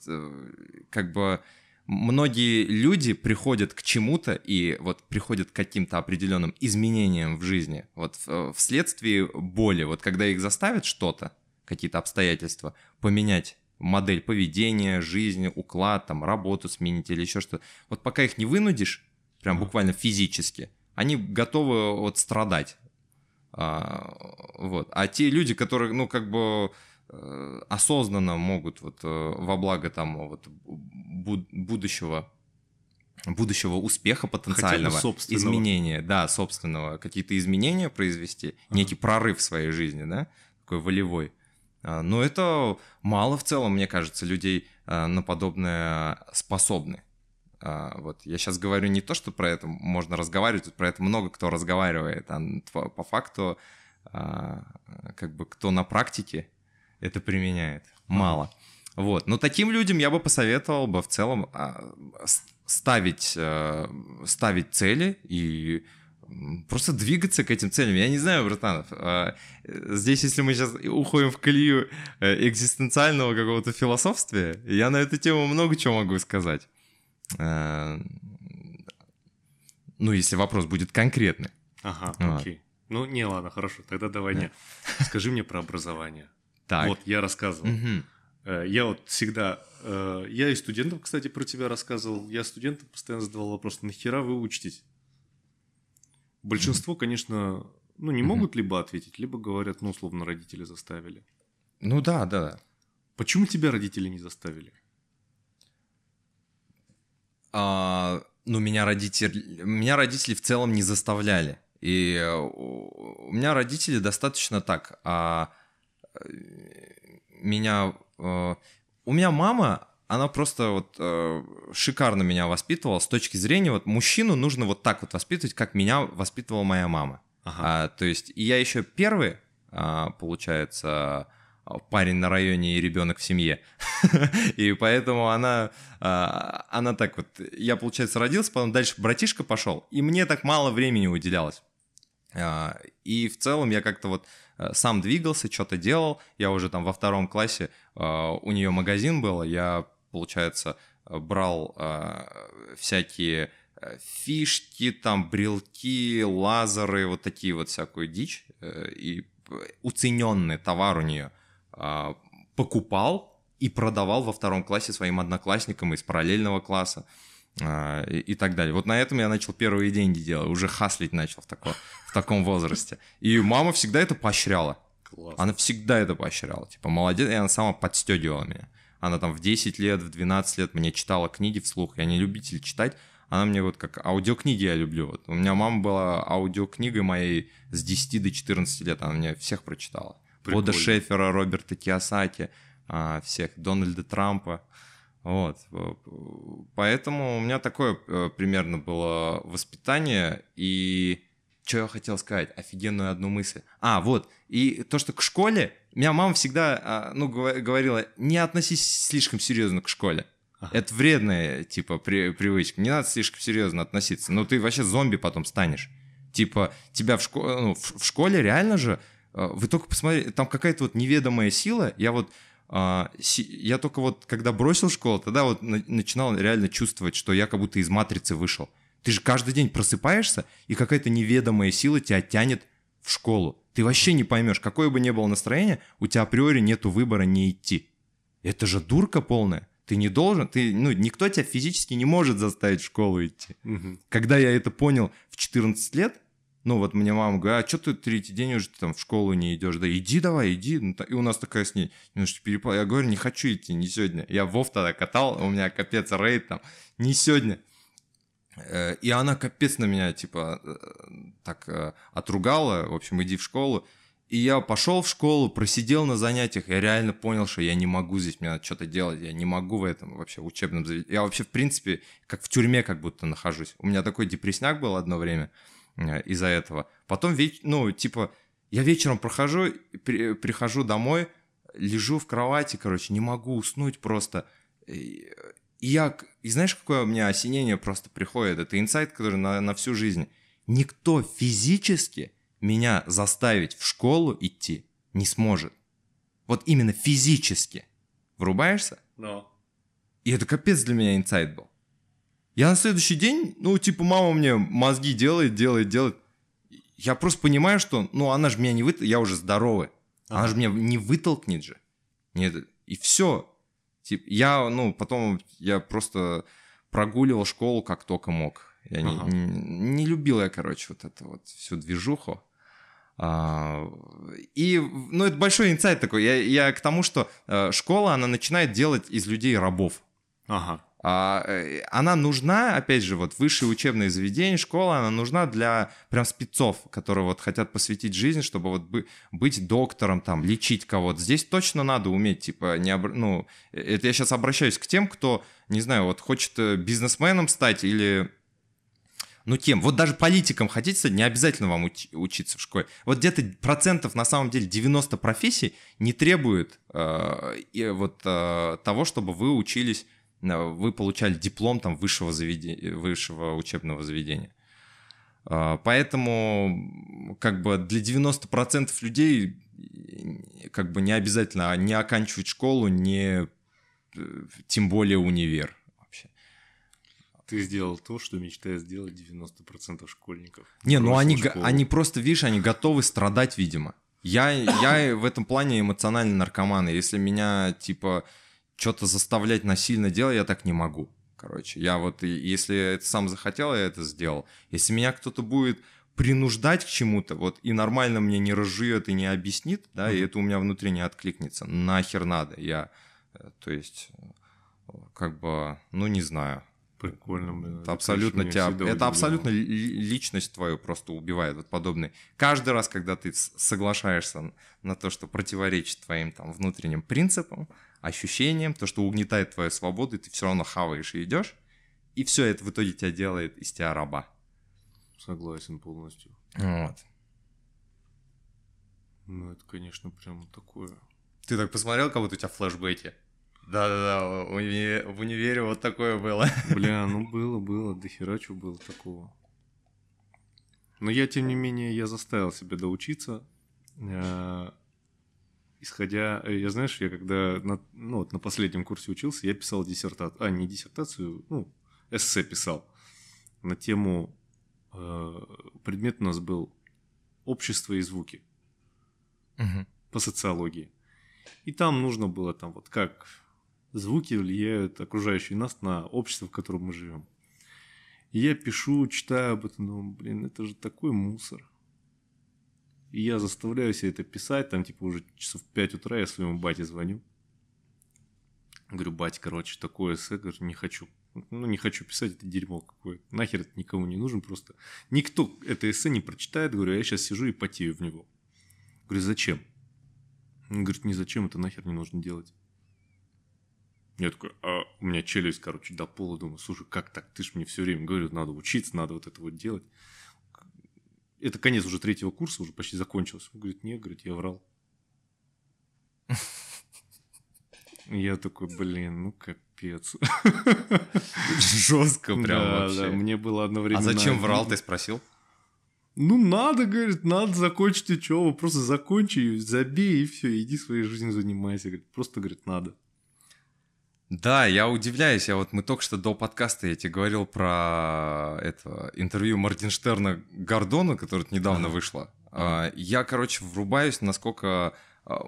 как бы многие люди приходят к чему-то и вот приходят к каким-то определенным изменениям в жизни, вот э, вследствие боли, вот когда их заставят что-то, какие-то обстоятельства, поменять модель поведения, жизни, уклад, там, работу сменить или еще что-то. Вот пока их не вынудишь, прям буквально физически, они готовы вот страдать а, вот. А те люди, которые, ну, как бы э, осознанно могут вот э, во благо там вот будущего будущего успеха потенциального, изменения, да, собственного, какие-то изменения произвести, ага. некий прорыв в своей жизни, да, такой волевой. А, но это мало в целом, мне кажется, людей э, на подобное способны. А, вот я сейчас говорю не то, что про это можно разговаривать, про это много кто разговаривает, а по факту а, как бы кто на практике это применяет, мало. Вот, но таким людям я бы посоветовал бы в целом а, ставить, э, ставить цели и просто двигаться к этим целям. Я не знаю, братанов, здесь, если мы сейчас уходим в колею э, экзистенциального какого-то философствия, я на эту тему много чего могу сказать. Э, ну, если вопрос будет конкретный. Ага, вот. окей. Ну, не, ладно, хорошо, тогда давай не. Скажи мне про образование. Так. Вот, я рассказывал. Угу. Я вот всегда... Э, я и студентам, кстати, про тебя рассказывал. Я студентам постоянно задавал вопрос, нахера вы учитесь? Большинство, конечно, ну, не могут либо ответить, либо говорят, ну, условно, родители заставили. Ну да, да. Почему тебя родители не заставили? А, ну, меня родители, меня родители в целом не заставляли. И э, у меня родители достаточно так. А э, меня... А, у меня мама, она просто вот шикарно меня воспитывала с точки зрения вот мужчину нужно вот так вот воспитывать, как меня воспитывала моя мама. Ага. А, то есть и я еще первый, а, получается, парень на районе и ребенок в семье. *laughs* и поэтому она, а, она так вот, я, получается, родился, потом дальше братишка пошел, и мне так мало времени уделялось. А, и в целом я как-то вот э, сам двигался, что-то делал. Я уже там во втором классе, а, у нее магазин был, я, получается, брал всякие э, фишки, там, брелки, лазеры, вот такие вот всякую дичь. Э, и уцененный товар у нее – покупал и продавал во втором классе своим одноклассникам из параллельного класса а, и, и так далее. Вот на этом я начал первые деньги делать, уже хаслить начал в, тако, в таком возрасте. И мама всегда это поощряла. Класс. Она всегда это поощряла. Типа, молодец, и она сама подстегивала меня. Она там в 10 лет, в 12 лет мне читала книги вслух. Я не любитель читать. Она мне вот как аудиокниги я люблю. Вот. У меня мама была аудиокнигой моей с 10 до 14 лет. Она мне всех прочитала. Бода Шефера, Роберта Киосаки, а, всех, Дональда Трампа. Вот. Поэтому у меня такое э, примерно было воспитание. И что я хотел сказать? Офигенную одну мысль. А, вот. И то, что к школе... Меня мама всегда а, ну, говорила, не относись слишком серьезно к школе. Ага. Это вредная, типа, при, привычка. Не надо слишком серьезно относиться. Ну, ты вообще зомби потом станешь. Типа, тебя в, школе, ну, в, в школе реально же вы только посмотрите, там какая-то вот неведомая сила. Я вот а, я только вот, когда бросил школу, тогда вот начинал реально чувствовать, что я как будто из матрицы вышел. Ты же каждый день просыпаешься, и какая-то неведомая сила тебя тянет в школу. Ты вообще не поймешь, какое бы ни было настроение, у тебя априори нету выбора не идти. Это же дурка полная. Ты не должен, ты, ну, никто тебя физически не может заставить в школу идти. Угу. Когда я это понял в 14 лет, Ну, вот мне мама говорит, а что ты третий день уже там в школу не идешь? Да иди давай, иди. Ну, и у нас такая с ней немножко перепал. Я говорю, не хочу идти, не сегодня. Я Вов тогда катал, у меня капец рейд там, не сегодня. Э, и она капец на меня, типа, э, так э, отругала, в общем, иди в школу. И я пошел в школу, просидел на занятиях, я реально понял, что я не могу здесь, мне надо что-то делать, я не могу в этом вообще учебном заведении. Я вообще, в принципе, как в тюрьме как будто нахожусь. У меня такой депрессняк был одно время – из-за этого. Потом, веч... ну, типа, я вечером прохожу, при... прихожу домой, лежу в кровати, короче, не могу уснуть просто. И я, и знаешь, какое у меня осенение просто приходит? Это инсайт, который на, на всю жизнь. Никто физически меня заставить в школу идти не сможет. Вот именно физически. Врубаешься? Но. И это капец для меня инсайт был. Я на следующий день, ну, типа, мама мне мозги делает, делает, делает. Я просто понимаю, что, ну, она же меня не вытолкнет, я уже здоровый. Ага. Она же меня не вытолкнет же. Нет, и все. Типа, я, ну, потом я просто прогуливал школу как только мог. Я ага. не, не, не любил я, короче, вот это вот всю движуху. А, и, ну, это большой инсайт такой. Я, я к тому, что э, школа, она начинает делать из людей рабов. Ага. А, э, она нужна, опять же, вот высшее учебное заведение, школа, она нужна для прям спецов, которые вот хотят посвятить жизнь, чтобы вот быть доктором, там, лечить кого-то. Здесь точно надо уметь, типа, не об... ну, э, это я сейчас обращаюсь к тем, кто, не знаю, вот хочет э, бизнесменом стать или ну, тем. Вот даже политикам хотите стать, не обязательно вам уч- учиться в школе. Вот где-то процентов, на самом деле, 90 профессий не требуют э, и вот э, того, чтобы вы учились вы получали диплом там высшего, заведения, высшего учебного заведения. А, поэтому как бы для 90% людей как бы не обязательно не оканчивать школу, не э, тем более универ вообще. Ты сделал то, что мечтает сделать 90% школьников. Не, ну они, они просто, видишь, они готовы страдать, видимо. Я, я в этом плане эмоциональный наркоман. Если меня, типа, что-то заставлять насильно делать я так не могу. Короче, я вот, если это сам захотел, я это сделал. Если меня кто-то будет принуждать к чему-то, вот, и нормально мне не разжует и не объяснит, да, mm-hmm. и это у меня внутри не откликнется, нахер надо, я, э, то есть, как бы, ну, не знаю. Прикольно, блин. Это абсолютно тебя, это абсолютно личность твою просто убивает, вот подобный. Каждый раз, когда ты соглашаешься на то, что противоречит твоим там внутренним принципам, ощущением, то, что угнетает твою свободу, и ты все равно хаваешь и идешь, и все это в итоге тебя делает из тебя раба. Согласен полностью. Вот. Ну, это, конечно, прям такое. Ты так посмотрел, как будто у тебя флешбеки? Да-да-да, в универе, в универе вот такое было. Бля, ну было, было, до хера чего было такого. Но я, тем не менее, я заставил себя доучиться. Исходя, э, я знаешь, я когда на, ну, вот на последнем курсе учился, я писал диссертацию, а не диссертацию, ну, эссе писал на тему, э, предмет у нас был общество и звуки угу. по социологии. И там нужно было там вот как звуки влияют окружающие нас на общество, в котором мы живем. И я пишу, читаю об этом, думаю, блин, это же такой мусор. И я заставляю себя это писать, там, типа, уже часов в 5 утра я своему бате звоню. Говорю, бать, короче, такое эссе, говорю, не хочу. Ну, не хочу писать, это дерьмо какое-то. Нахер это никому не нужен просто. Никто это эссе не прочитает, говорю, а я сейчас сижу и потею в него. Говорю, зачем? Он говорит, не зачем, это нахер не нужно делать. Я такой, а у меня челюсть, короче, до пола, думаю, слушай, как так? Ты же мне все время говорил, надо учиться, надо вот это вот делать это конец уже третьего курса, уже почти закончился. Он говорит, нет, говорит, я врал. Я такой, блин, ну капец. Жестко прям да, вообще. Да, мне было одновременно... А зачем врал, ты спросил? Ну, надо, говорит, надо закончить учебу, просто закончи ее, забей, и все, иди своей жизнью занимайся. Говорит, просто, говорит, надо. Да, я удивляюсь. Я вот мы только что до подкаста я тебе говорил про это интервью Мартинштерна Гордона, которое недавно вышло. А, я, короче, врубаюсь, насколько а,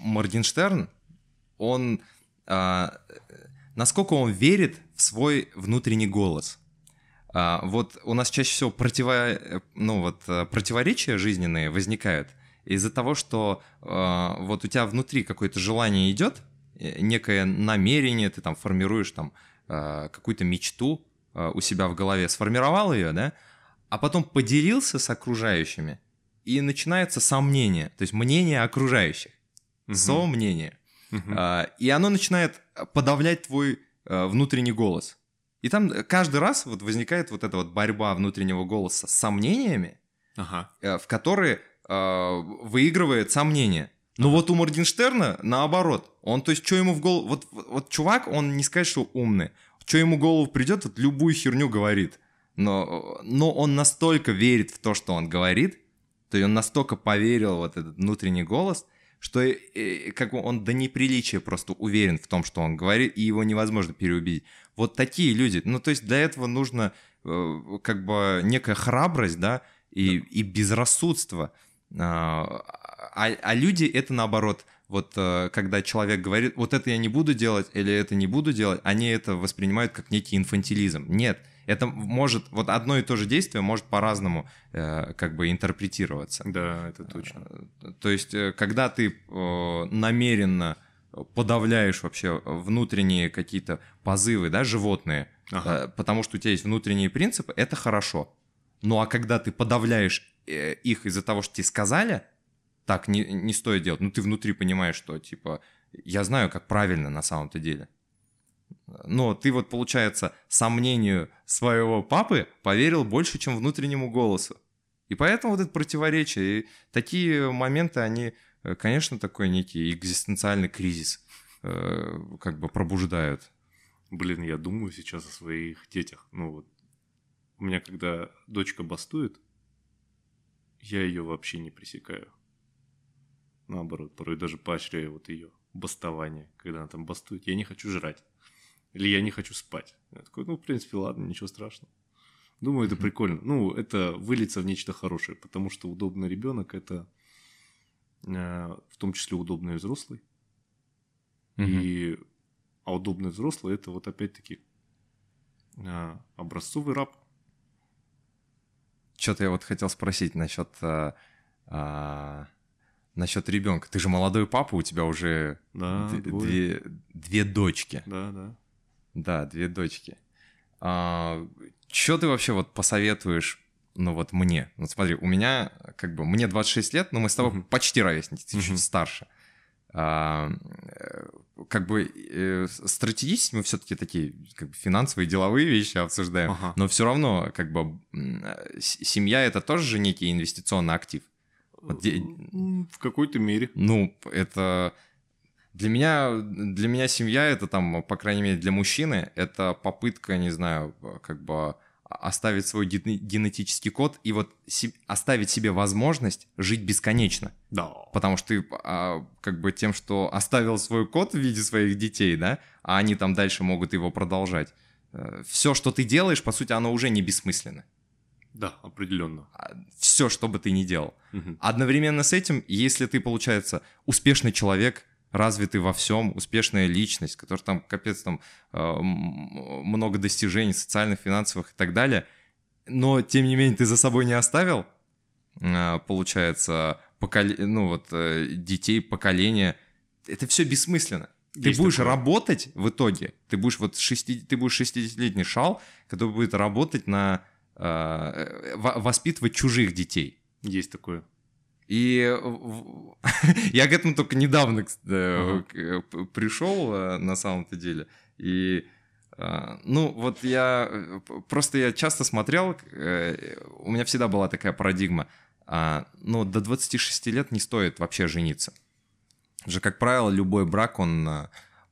Моргенштерн, он насколько он верит в свой внутренний голос. А, вот у нас чаще всего противо, ну, вот, противоречия жизненные возникают из-за того, что вот у тебя внутри какое-то желание идет, некое намерение, ты там формируешь там э, какую-то мечту э, у себя в голове, сформировал ее, да, а потом поделился с окружающими, и начинается сомнение, то есть мнение окружающих, угу. сомнение. Угу. Э, и оно начинает подавлять твой э, внутренний голос. И там каждый раз вот возникает вот эта вот борьба внутреннего голоса с сомнениями, ага. Э, в которые э, выигрывает сомнение. Но ага. вот у Моргенштерна наоборот. Он, то есть, что ему в голову... Вот, вот чувак, он не сказать, что умный. Что ему в голову придет, вот любую херню говорит. Но, но он настолько верит в то, что он говорит, то есть он настолько поверил вот этот внутренний голос, что как бы он до неприличия просто уверен в том, что он говорит, и его невозможно переубедить. Вот такие люди. Ну, то есть для этого нужно э, как бы некая храбрость, да, и, да. и безрассудство. А, а, а люди это наоборот. Вот э, когда человек говорит, вот это я не буду делать или это не буду делать, они это воспринимают как некий инфантилизм. Нет, это может, вот одно и то же действие может по-разному э, как бы интерпретироваться. Да, это точно. Э, то есть, э, когда ты э, намеренно подавляешь вообще внутренние какие-то позывы, да, животные, ага. э, потому что у тебя есть внутренние принципы, это хорошо. Ну а когда ты подавляешь их из-за того, что тебе сказали, так не, не стоит делать. Ну ты внутри понимаешь, что типа я знаю, как правильно на самом-то деле но ты вот, получается, сомнению своего папы поверил больше, чем внутреннему голосу. И поэтому вот это противоречие. И такие моменты, они, э, конечно, такой некий экзистенциальный кризис э, как бы пробуждают. Блин, я думаю сейчас о своих детях. Ну вот, у меня когда дочка бастует, я ее вообще не пресекаю. Наоборот, порой даже поощряю вот ее бастование, когда она там бастует. Я не хочу жрать. Или я не хочу спать. Я такой, ну, в принципе, ладно, ничего страшного. Думаю, это прикольно. Ну, это выльется в нечто хорошее, потому что удобный ребенок это э, в том числе удобный взрослый. И а удобный взрослый это вот опять-таки э, образцовый раб. Что-то я вот хотел спросить насчет а, а, насчет ребенка. Ты же молодой папа, у тебя уже да, две, две дочки. Да, да. Да, две дочки. А, что ты вообще вот посоветуешь, ну вот мне? Вот смотри, у меня как бы, мне 26 лет, но мы с тобой uh-huh. почти ровесники, ты uh-huh. чуть старше. А, как бы э, стратегически мы все-таки такие как бы, финансовые, деловые вещи обсуждаем, uh-huh. но все равно как бы семья это тоже же некий инвестиционный актив. Вот, в какой-то мере. Ну, это для меня, для меня семья это там, по крайней мере, для мужчины, это попытка, не знаю, как бы оставить свой генетический код и вот оставить себе возможность жить бесконечно. Да. Потому что ты а, как бы тем, что оставил свой код в виде своих детей, да, а они там дальше могут его продолжать. Э, Все, что ты делаешь, по сути, оно уже не бессмысленно. Да, определенно. А, Все, что бы ты ни делал. Угу. Одновременно с этим, если ты, получается, успешный человек, развитый во всем, успешная личность, который там, капец, там э, много достижений социальных, финансовых и так далее, но, тем не менее, ты за собой не оставил, э, получается, покол... ну вот, э, детей, поколения, это все бессмысленно. Есть ты будешь такое. работать в итоге, ты будешь вот 60, ты будешь 60-летний шал, который будет работать на э, воспитывать чужих детей. Есть такое. И *laughs* я к этому только недавно uh-huh. пришел э, на самом-то деле. И э, ну, вот я просто я часто смотрел, у меня всегда была такая парадигма, а, ну, до 26 лет не стоит вообще жениться. Же, как правило, любой брак, он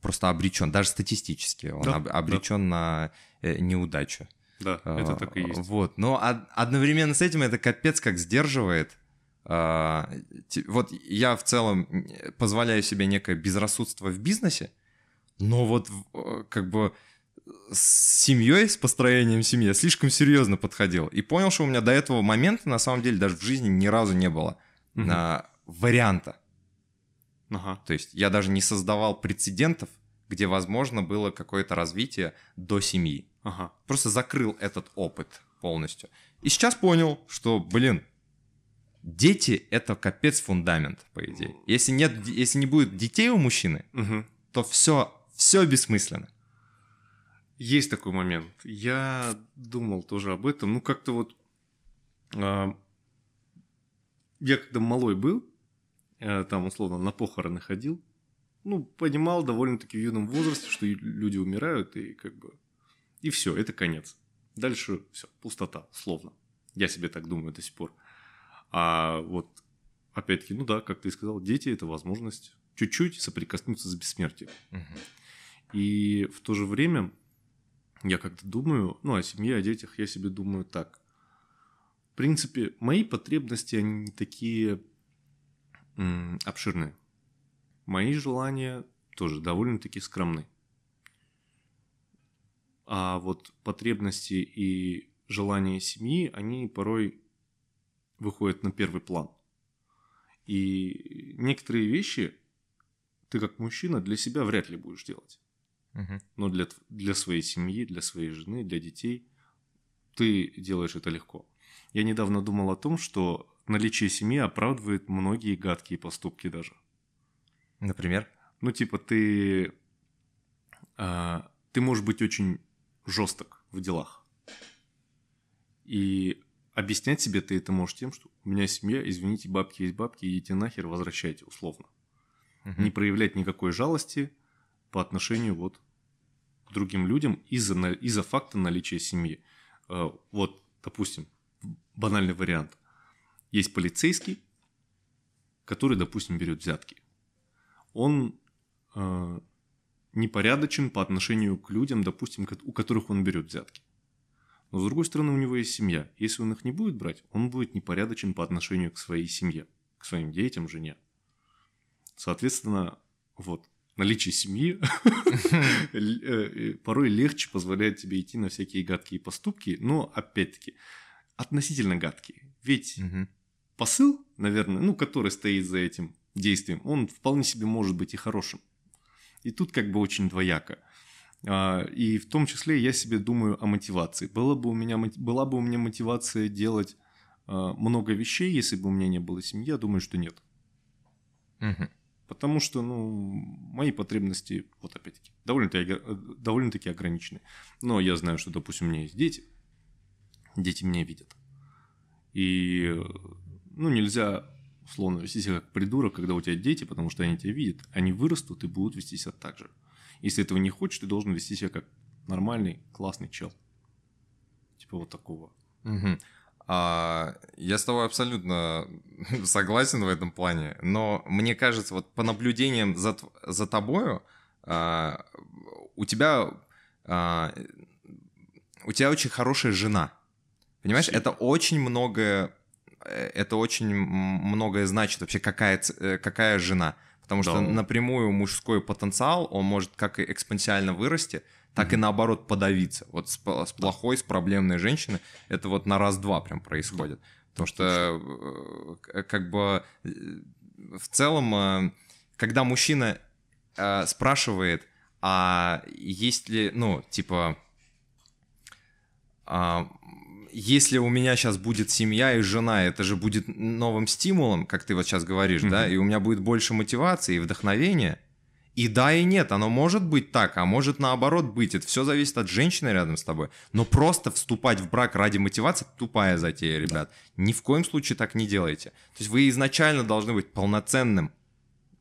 просто обречен, даже статистически, он да, обречен да. на неудачу. Да, это так и есть. Вот, но одновременно с этим это капец как сдерживает, а, вот я в целом позволяю себе некое безрассудство в бизнесе, но вот э, как бы с семьей, с построением семьи слишком серьезно подходил. И понял, что у меня до этого момента, на самом деле, даже в жизни ни разу не было угу. варианта. Ага. То есть я даже не создавал прецедентов, где возможно было какое-то развитие до семьи. Ага. Просто закрыл этот опыт полностью. И сейчас понял, что, блин, дети — это капец фундамент, по идее. Если, нет, если не будет детей у мужчины, Мгм. то все, все бессмысленно. Есть такой момент. Я думал тоже об этом. Ну, как-то вот... а, я когда малой был, э, там, условно, на похороны ходил, ну, понимал довольно-таки в юном возрасте, что люди умирают, и как бы... И все, это конец. Дальше все, пустота, словно. Я себе так думаю до сих пор. А вот, опять-таки, ну да, как ты и сказал, дети – это возможность чуть-чуть соприкоснуться с бессмертием. И в то же время я как-то думаю, ну, о семье, о детях, я себе думаю так. В принципе, мои потребности, они не такие м, обширные. Мои желания тоже довольно-таки скромны. А вот потребности и желания семьи, они порой выходят на первый план. И некоторые вещи ты как мужчина для себя вряд ли будешь делать. Мгм. Но для, для своей семьи, для своей жены, для детей ты делаешь это легко. Я недавно думал о том, что наличие семьи оправдывает многие гадкие поступки даже. Например? Ну, типа, ты, а, ты можешь быть очень жесток в делах. И объяснять себе ты это можешь тем, что у меня семья, извините, бабки есть бабки, идите нахер, возвращайте, условно. Мгм. Не проявлять никакой жалости по отношению вот к другим людям из-за, на- из-за факта наличия семьи. Э, Вот, допустим, банальный вариант. Есть полицейский, который, допустим, берет взятки. Он э, непорядочен по отношению к людям, допустим, у которых он берет взятки. Но с другой стороны, у него есть семья. Если он их не будет брать, он будет непорядочен по отношению к своей семье, к своим детям, жене. Соответственно, вот, наличие семьи э, э, порой легче позволяет тебе идти на всякие гадкие поступки, но, опять-таки, относительно гадкие. Ведь посыл, наверное, ну, который стоит за этим действием, он вполне себе может быть и хорошим. И тут как бы очень двояко. А, И в том числе я себе думаю о мотивации. Была бы у меня, была бы у меня мотивация делать а, много вещей, если бы у меня не было семьи, я думаю, что нет. Мгм. Потому что, ну, мои потребности, вот опять-таки, довольно-таки, э, довольно-таки ограничены. Но я знаю, что, допустим, у меня есть дети. Дети меня видят. И, э, ну, нельзя, условно, вести себя как придурок, когда у тебя дети, потому что они тебя видят. Они вырастут и будут вести себя так же. Если этого не хочешь, ты должен вести себя как нормальный, классный чел. Типа вот такого. Мгм. А, я с тобой абсолютно *laughs* согласен в этом плане, но мне кажется, вот по наблюдениям за, за тобою, а, у тебя а, у тебя очень хорошая жена. Понимаешь, Спасибо. это очень многое, э, это очень многое значит вообще, какая, э, какая жена. Потому что Да. напрямую мужской потенциал, он может как и экспоненциально вырасти, так и наоборот подавиться. Вот с, с плохой, с проблемной женщиной это вот на раз-два прям происходит. Потому что э, к- как бы э, в целом, э, когда мужчина э, спрашивает, а есть ли, ну, типа, а, если у меня сейчас будет семья и жена, это же будет новым стимулом, как ты вот сейчас говоришь, да, Мгм. и у меня будет больше мотивации и вдохновения. И да, и нет, оно может быть так, а может наоборот быть. Это все зависит от женщины рядом с тобой. Но просто вступать в брак ради мотивации – тупая затея, ребят. Ни в коем случае так не делайте. То есть вы изначально должны быть полноценным,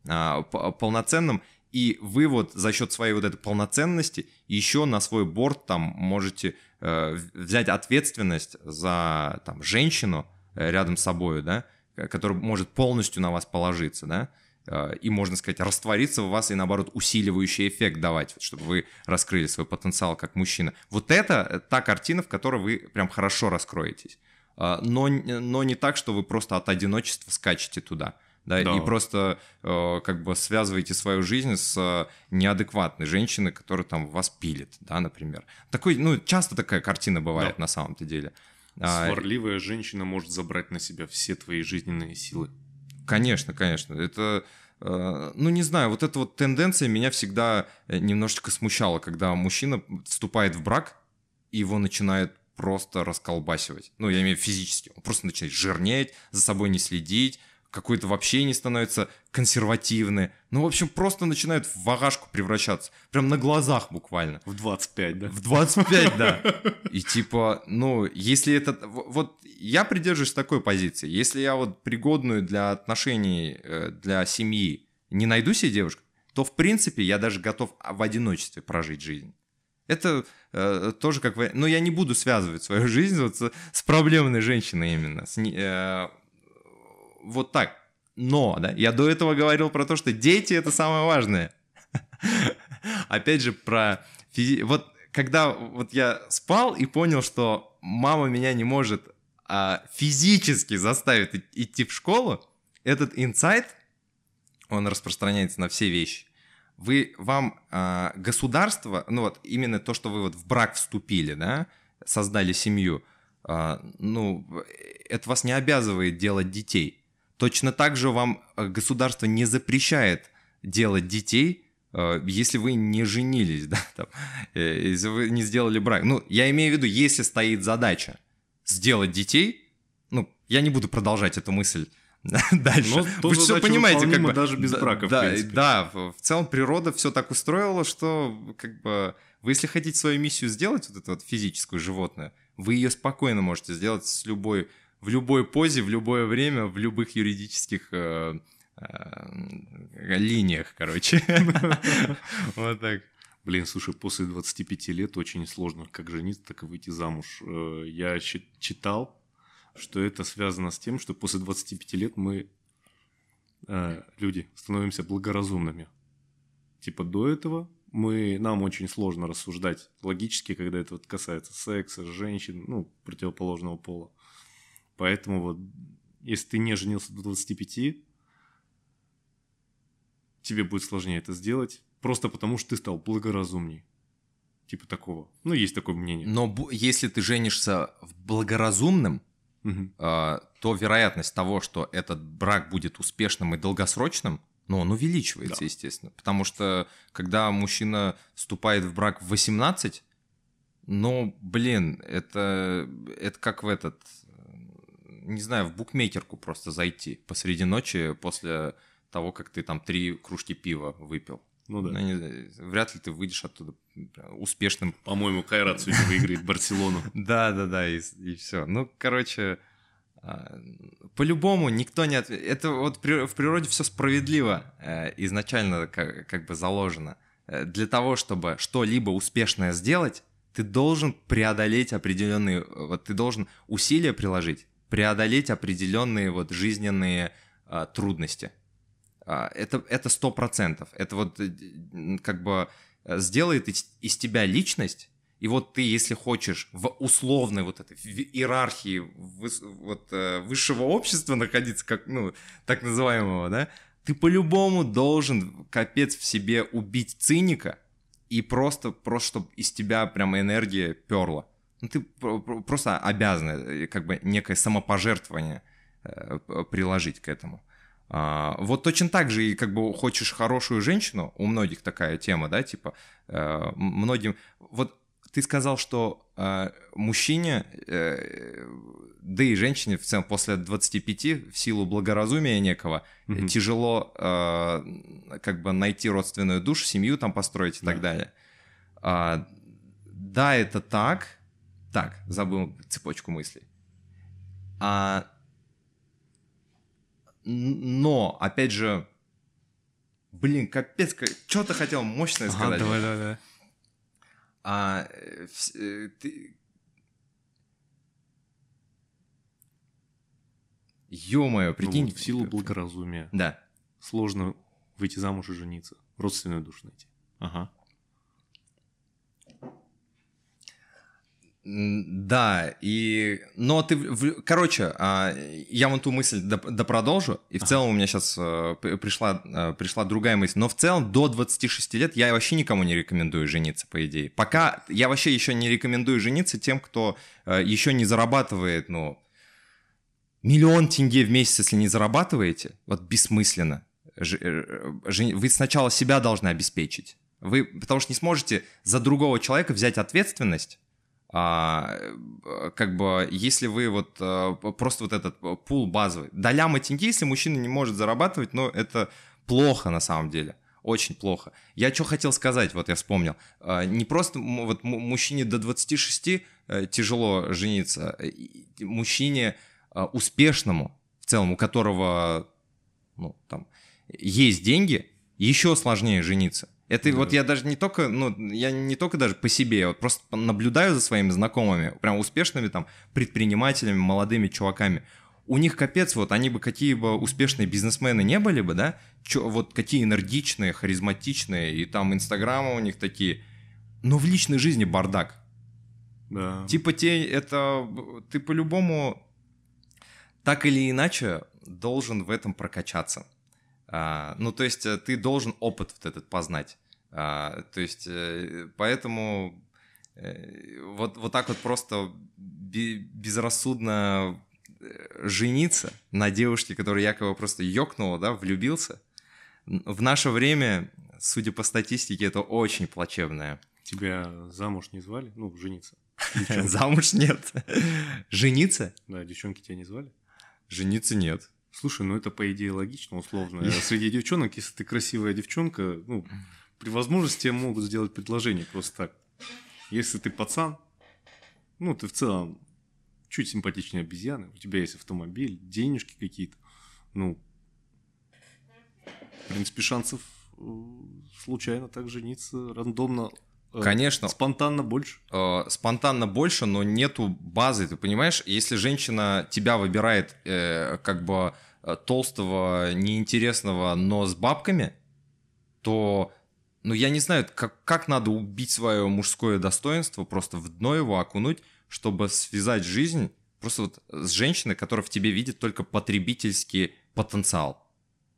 а, полноценным, и вы вот за счет своей вот этой полноценности еще на свой борт там можете э, взять ответственность за там женщину э, рядом с собой, да, э, которая может полностью на вас положиться, да, э, и, можно сказать, раствориться в вас и, наоборот, усиливающий эффект давать, чтобы вы раскрыли свой потенциал как мужчина. Вот это э, та картина, в которой вы прям хорошо раскроетесь. А, Но, но не так, что вы просто от одиночества скачете туда. Да, Да. и просто э, как бы связываете свою жизнь с э, неадекватной женщиной, которая там вас пилит, да, например. Такой, ну, часто такая картина бывает Да. на самом-то деле. А, Сварливая женщина может забрать на себя все твои жизненные силы. Конечно, конечно. Это, э, ну, не знаю, вот эта вот тенденция меня всегда э, немножечко смущала, когда мужчина вступает в брак, и его начинает просто расколбасивать. Ну, я имею в виду физически. Он просто начинает жирнеть, за собой не следить, какой-то вообще не становится консервативный. Ну, в общем, просто начинает в вагашку превращаться. Прям на глазах буквально. В 25, да? В 25, да. И типа, ну, если это... Вот я придерживаюсь такой позиции. Если я вот пригодную для отношений, э, для семьи не найду себе девушку, то, в принципе, я даже готов в одиночестве прожить жизнь. Это э, тоже как... Ну, я не буду связывать свою *laughs* жизнь вот с, с проблемной женщиной именно. С, э, вот так. Но, да, я до этого говорил про то, что дети это самое важное. *laughs* Опять же, про физи... Вот когда вот я спал и понял, что мама меня не может а, физически заставить идти в школу, этот инсайт, он распространяется на все вещи. Вы, вам а, государство, ну вот именно то, что вы вот в брак вступили, да, создали семью, а, ну, это вас не обязывает делать детей. Точно так же вам э, государство не запрещает делать детей, э, если вы не женились, *laughs* да, там, э, если вы не сделали брак. Ну, я имею в виду, если стоит задача сделать детей, ну, я не буду продолжать эту мысль *laughs* дальше. Но Вы все понимаете, как бы даже без брака, да, в принципе. Да, в целом природа все так устроила, что как бы вы если хотите свою миссию сделать, вот эту вот физическую животное, вы ее спокойно можете сделать с любой в любой позе, в любое время, в любых юридических э, э, линиях, короче. *laughs* Вот так. Блин, слушай, после 25 лет очень сложно как жениться, так и выйти замуж. Э, я читал, что это связано с тем, что после 25 лет мы, люди, становимся благоразумными. Типа до этого мы, нам очень сложно рассуждать логически, когда это вот касается секса, женщин, ну, противоположного пола. Поэтому вот, если ты не женился до 25, тебе будет сложнее это сделать, просто потому что ты стал благоразумней. Типа такого. Ну, есть такое мнение. Но если ты женишься в благоразумном, угу. э, то вероятность того, что этот брак будет успешным и долгосрочным, ну, он увеличивается, да. естественно. Потому что когда мужчина вступает в брак в 18, ну, блин, это, это как в этот не знаю, в букмекерку просто зайти посреди ночи после того, как ты там три кружки пива выпил. Ну да. Ну, не, вряд ли ты выйдешь оттуда успешным. По-моему, Кайрат сегодня *laughs* выиграет Барселону. Да, да, да, и, и все. Ну, короче, а, по-любому никто не ответит. Это вот в природе все справедливо э, изначально как, как бы заложено. Э, для того, чтобы что-либо успешное сделать, ты должен преодолеть определенные, вот ты должен усилия приложить, преодолеть определенные вот жизненные а, трудности. А, это это сто процентов. Это вот э, как бы э, сделает из, из тебя личность. И вот ты, если хочешь в условной вот этой иерархии выс, вот, э, высшего общества находиться, как, ну, так называемого, да, ты по-любому должен, капец, в себе убить циника и просто, просто чтобы из тебя прям энергия перла. Ну, ты просто обязан, э, как бы некое самопожертвование э, приложить к этому. А, вот точно так же и как бы хочешь хорошую женщину, у многих такая тема, да, типа э, многим... Вот ты сказал, что мужчине, да и женщине в целом после 25 в силу благоразумия некого mm-hmm. тяжело как бы найти родственную душу, семью там построить и да. так далее. А, да, это так, так, забыл цепочку мыслей. А, но, опять же, блин, капец, что-то хотел мощное сказать. Давай, давай, давай. А, э, ты... Ё-моё, прикинь. Ну, вот в силу благоразумия. Да. Сложно выйти замуж и жениться. Родственную душу найти. Ага. Да, и... Но ты... Короче, а, я вон ту мысль допродолжу, и в целом у меня сейчас э, пришла, э, пришла другая мысль. Но в целом до 26 лет я вообще никому не рекомендую жениться, по идее. Пока я вообще еще не рекомендую жениться тем, кто э, еще не зарабатывает, ну, миллион тенге в месяц, если не зарабатываете, вот бессмысленно. Вы сначала себя должны обеспечить. Вы, потому что не сможете за другого человека взять ответственность, а, э, как бы, если вы вот а, просто вот этот пул базовый, до ляма тенге, если мужчина не может зарабатывать, но это плохо на самом деле. Очень плохо. Я что хотел сказать, вот я вспомнил. А, не просто вот мужчине до 26 э, тяжело жениться, мужчине успешному, в целом, у которого ну, там, есть деньги, еще сложнее жениться. Это да. вот я даже не только, ну, я не только даже по себе, я вот просто наблюдаю за своими знакомыми, прям успешными там предпринимателями, молодыми чуваками. У них капец, вот они бы какие бы успешные бизнесмены не были бы, да, чё, вот какие энергичные, харизматичные, и там инстаграмы у них такие, но в личной жизни бардак. Да. Типа те, это, ты по-любому так или иначе должен в этом прокачаться. А, ну, то есть э, ты должен опыт вот этот познать. А, то есть э, поэтому э, вот, вот так вот просто безрассудно жениться на девушке, которая якобы просто ёкнула, да, влюбился, в наше время, судя по статистике, это очень плачевное. Тебя замуж не звали? Ну, жениться. *laughs* Замуж нет. Жениться? Да, девчонки тебя не звали? Жениться нет. Слушай, ну это по идее логично, условно. Среди девчонок, если ты красивая девчонка, ну, при возможности тебе могут сделать предложение просто так. Если ты пацан, ну, ты в целом чуть симпатичнее обезьяны, у тебя есть автомобиль, денежки какие-то, ну, в принципе, шансов э, случайно так жениться, рандомно э, Конечно. Спонтанно больше? Э, спонтанно больше, но нету базы, ты понимаешь? Если женщина тебя выбирает э, как бы толстого, неинтересного, но с бабками, то, ну, я не знаю, как, как надо убить свое мужское достоинство, просто в дно его окунуть, чтобы связать жизнь просто вот с женщиной, которая в тебе видит только потребительский потенциал.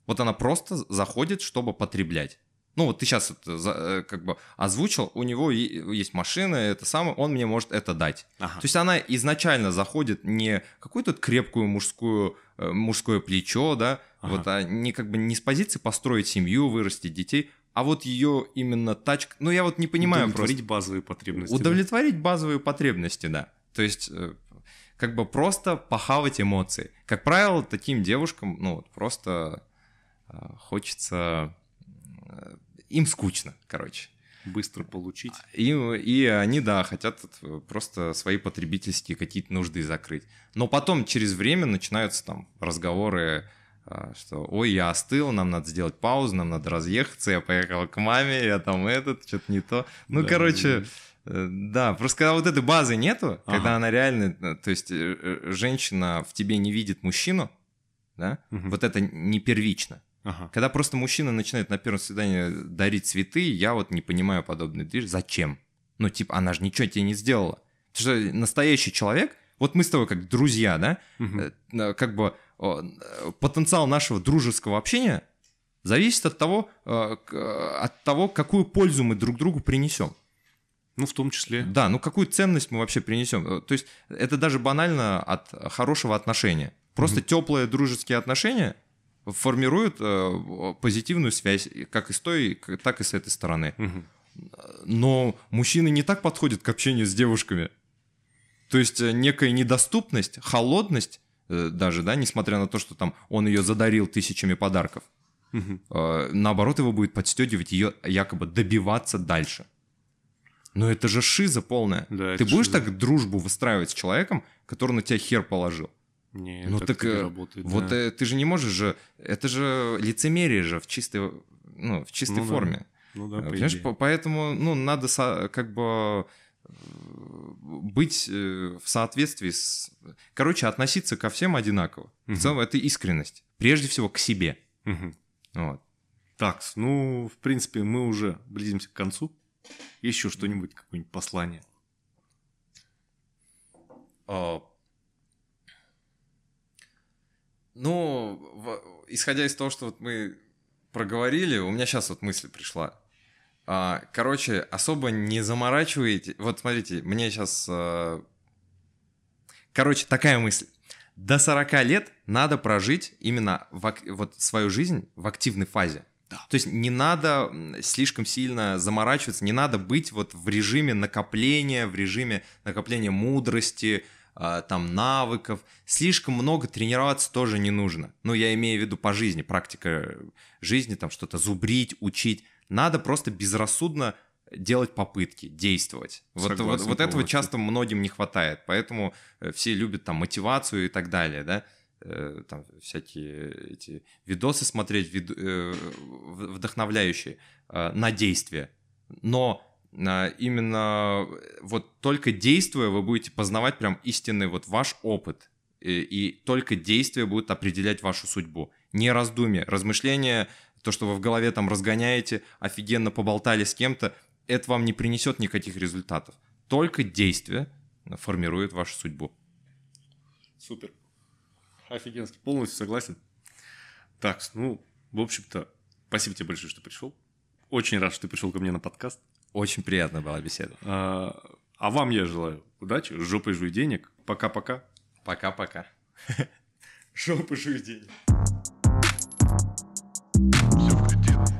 Вот она просто заходит, чтобы потреблять. Ну, вот ты сейчас это, э, как бы озвучил, у него есть машина, это самое, он мне может это дать. Ага. То есть она изначально заходит не какую-то крепкую мужскую Э, мужское плечо, да, ага. вот, а не как бы не с позиции построить семью, вырастить детей, а вот ее именно тачка, ну я вот не понимаю Удовлетворить просто. базовые потребности. Удовлетворить да? базовые потребности, да. То есть э, как бы просто похавать эмоции. Как правило, таким девушкам, ну, вот просто хочется... Им скучно, короче быстро получить. И, и они, да, хотят просто свои потребительские какие-то нужды закрыть. Но потом через время начинаются там разговоры, а, что ой, я остыл, нам надо сделать паузу, нам надо разъехаться, я поехал к маме, я там этот, что-то не то. Ну, да, короче, да. просто когда вот этой базы нету, ага. когда она реально, э, то есть э, э, женщина в тебе не видит мужчину, да, угу. вот это не первично. Ага. Когда просто мужчина начинает на первом свидании дарить цветы, я вот не понимаю подобный движ. Зачем? Ну, типа, она же ничего тебе не сделала. Потому что настоящий человек, вот мы с тобой как друзья, да, угу. как бы потенциал нашего дружеского общения зависит от того, от того, какую пользу мы друг другу принесем. Ну, в том числе. Да, ну какую ценность мы вообще принесем. То есть это даже банально от хорошего отношения. Просто угу. теплые дружеские отношения – формируют э, позитивную связь как и с той, так и с этой стороны. Угу. Но мужчины не так подходят к общению с девушками. То есть э, некая недоступность, холодность э, даже, да, несмотря на то, что там он ее задарил тысячами подарков, угу. наоборот его будет подстегивать ее якобы добиваться дальше. Но это же шиза полная. Да, Ты будешь шиза. так дружбу выстраивать с человеком, который на тебя хер положил? Не, ну так, так э, работает. Вот да. э, ты же не можешь же, это же лицемерие же в чистой, ну в чистой ну, форме. Да. Ну да. По Понимаешь, идее. поэтому ну надо со, как бы э, быть в соответствии с, короче, относиться ко всем одинаково. Угу. В целом это искренность, прежде всего к себе. Угу. Вот. Так, ну в принципе мы уже близимся к концу. Еще что-нибудь, какое-нибудь послание? А, Ну, в, исходя из того, что вот мы проговорили, у меня сейчас вот мысль пришла. А, короче, особо не заморачивайте. Вот смотрите, мне сейчас... А... Короче, такая мысль. До 40 лет надо прожить именно в, вот свою жизнь в активной фазе. Да. То есть не надо слишком сильно заморачиваться, не надо быть вот в режиме накопления, в режиме накопления мудрости, там навыков. Слишком много тренироваться тоже не нужно. Ну, я имею в виду по жизни, практика жизни, там что-то зубрить, учить. Надо просто безрассудно делать попытки, действовать. Согласен, вот, вот, вот этого часто многим не хватает, поэтому э, все любят там мотивацию и так далее, да, Э, там всякие эти видосы смотреть, вид- э, вдохновляющие э, на действие. Но именно вот только действуя вы будете познавать прям истинный вот ваш опыт, и, и только действие будет определять вашу судьбу. Не раздумье, размышления, то, что вы в голове там разгоняете, офигенно поболтали с кем-то, это вам не принесет никаких результатов. Только действие формирует вашу судьбу. Супер. Офигенский. Полностью согласен. Так, ну, в общем-то, спасибо тебе большое, что пришел. Очень рад, что ты пришел ко мне на подкаст. Очень приятно была беседа. А, а вам я желаю удачи, жопы жуй денег. Пока-пока. Пока-пока. *laughs* Жопы жуй денег. Все в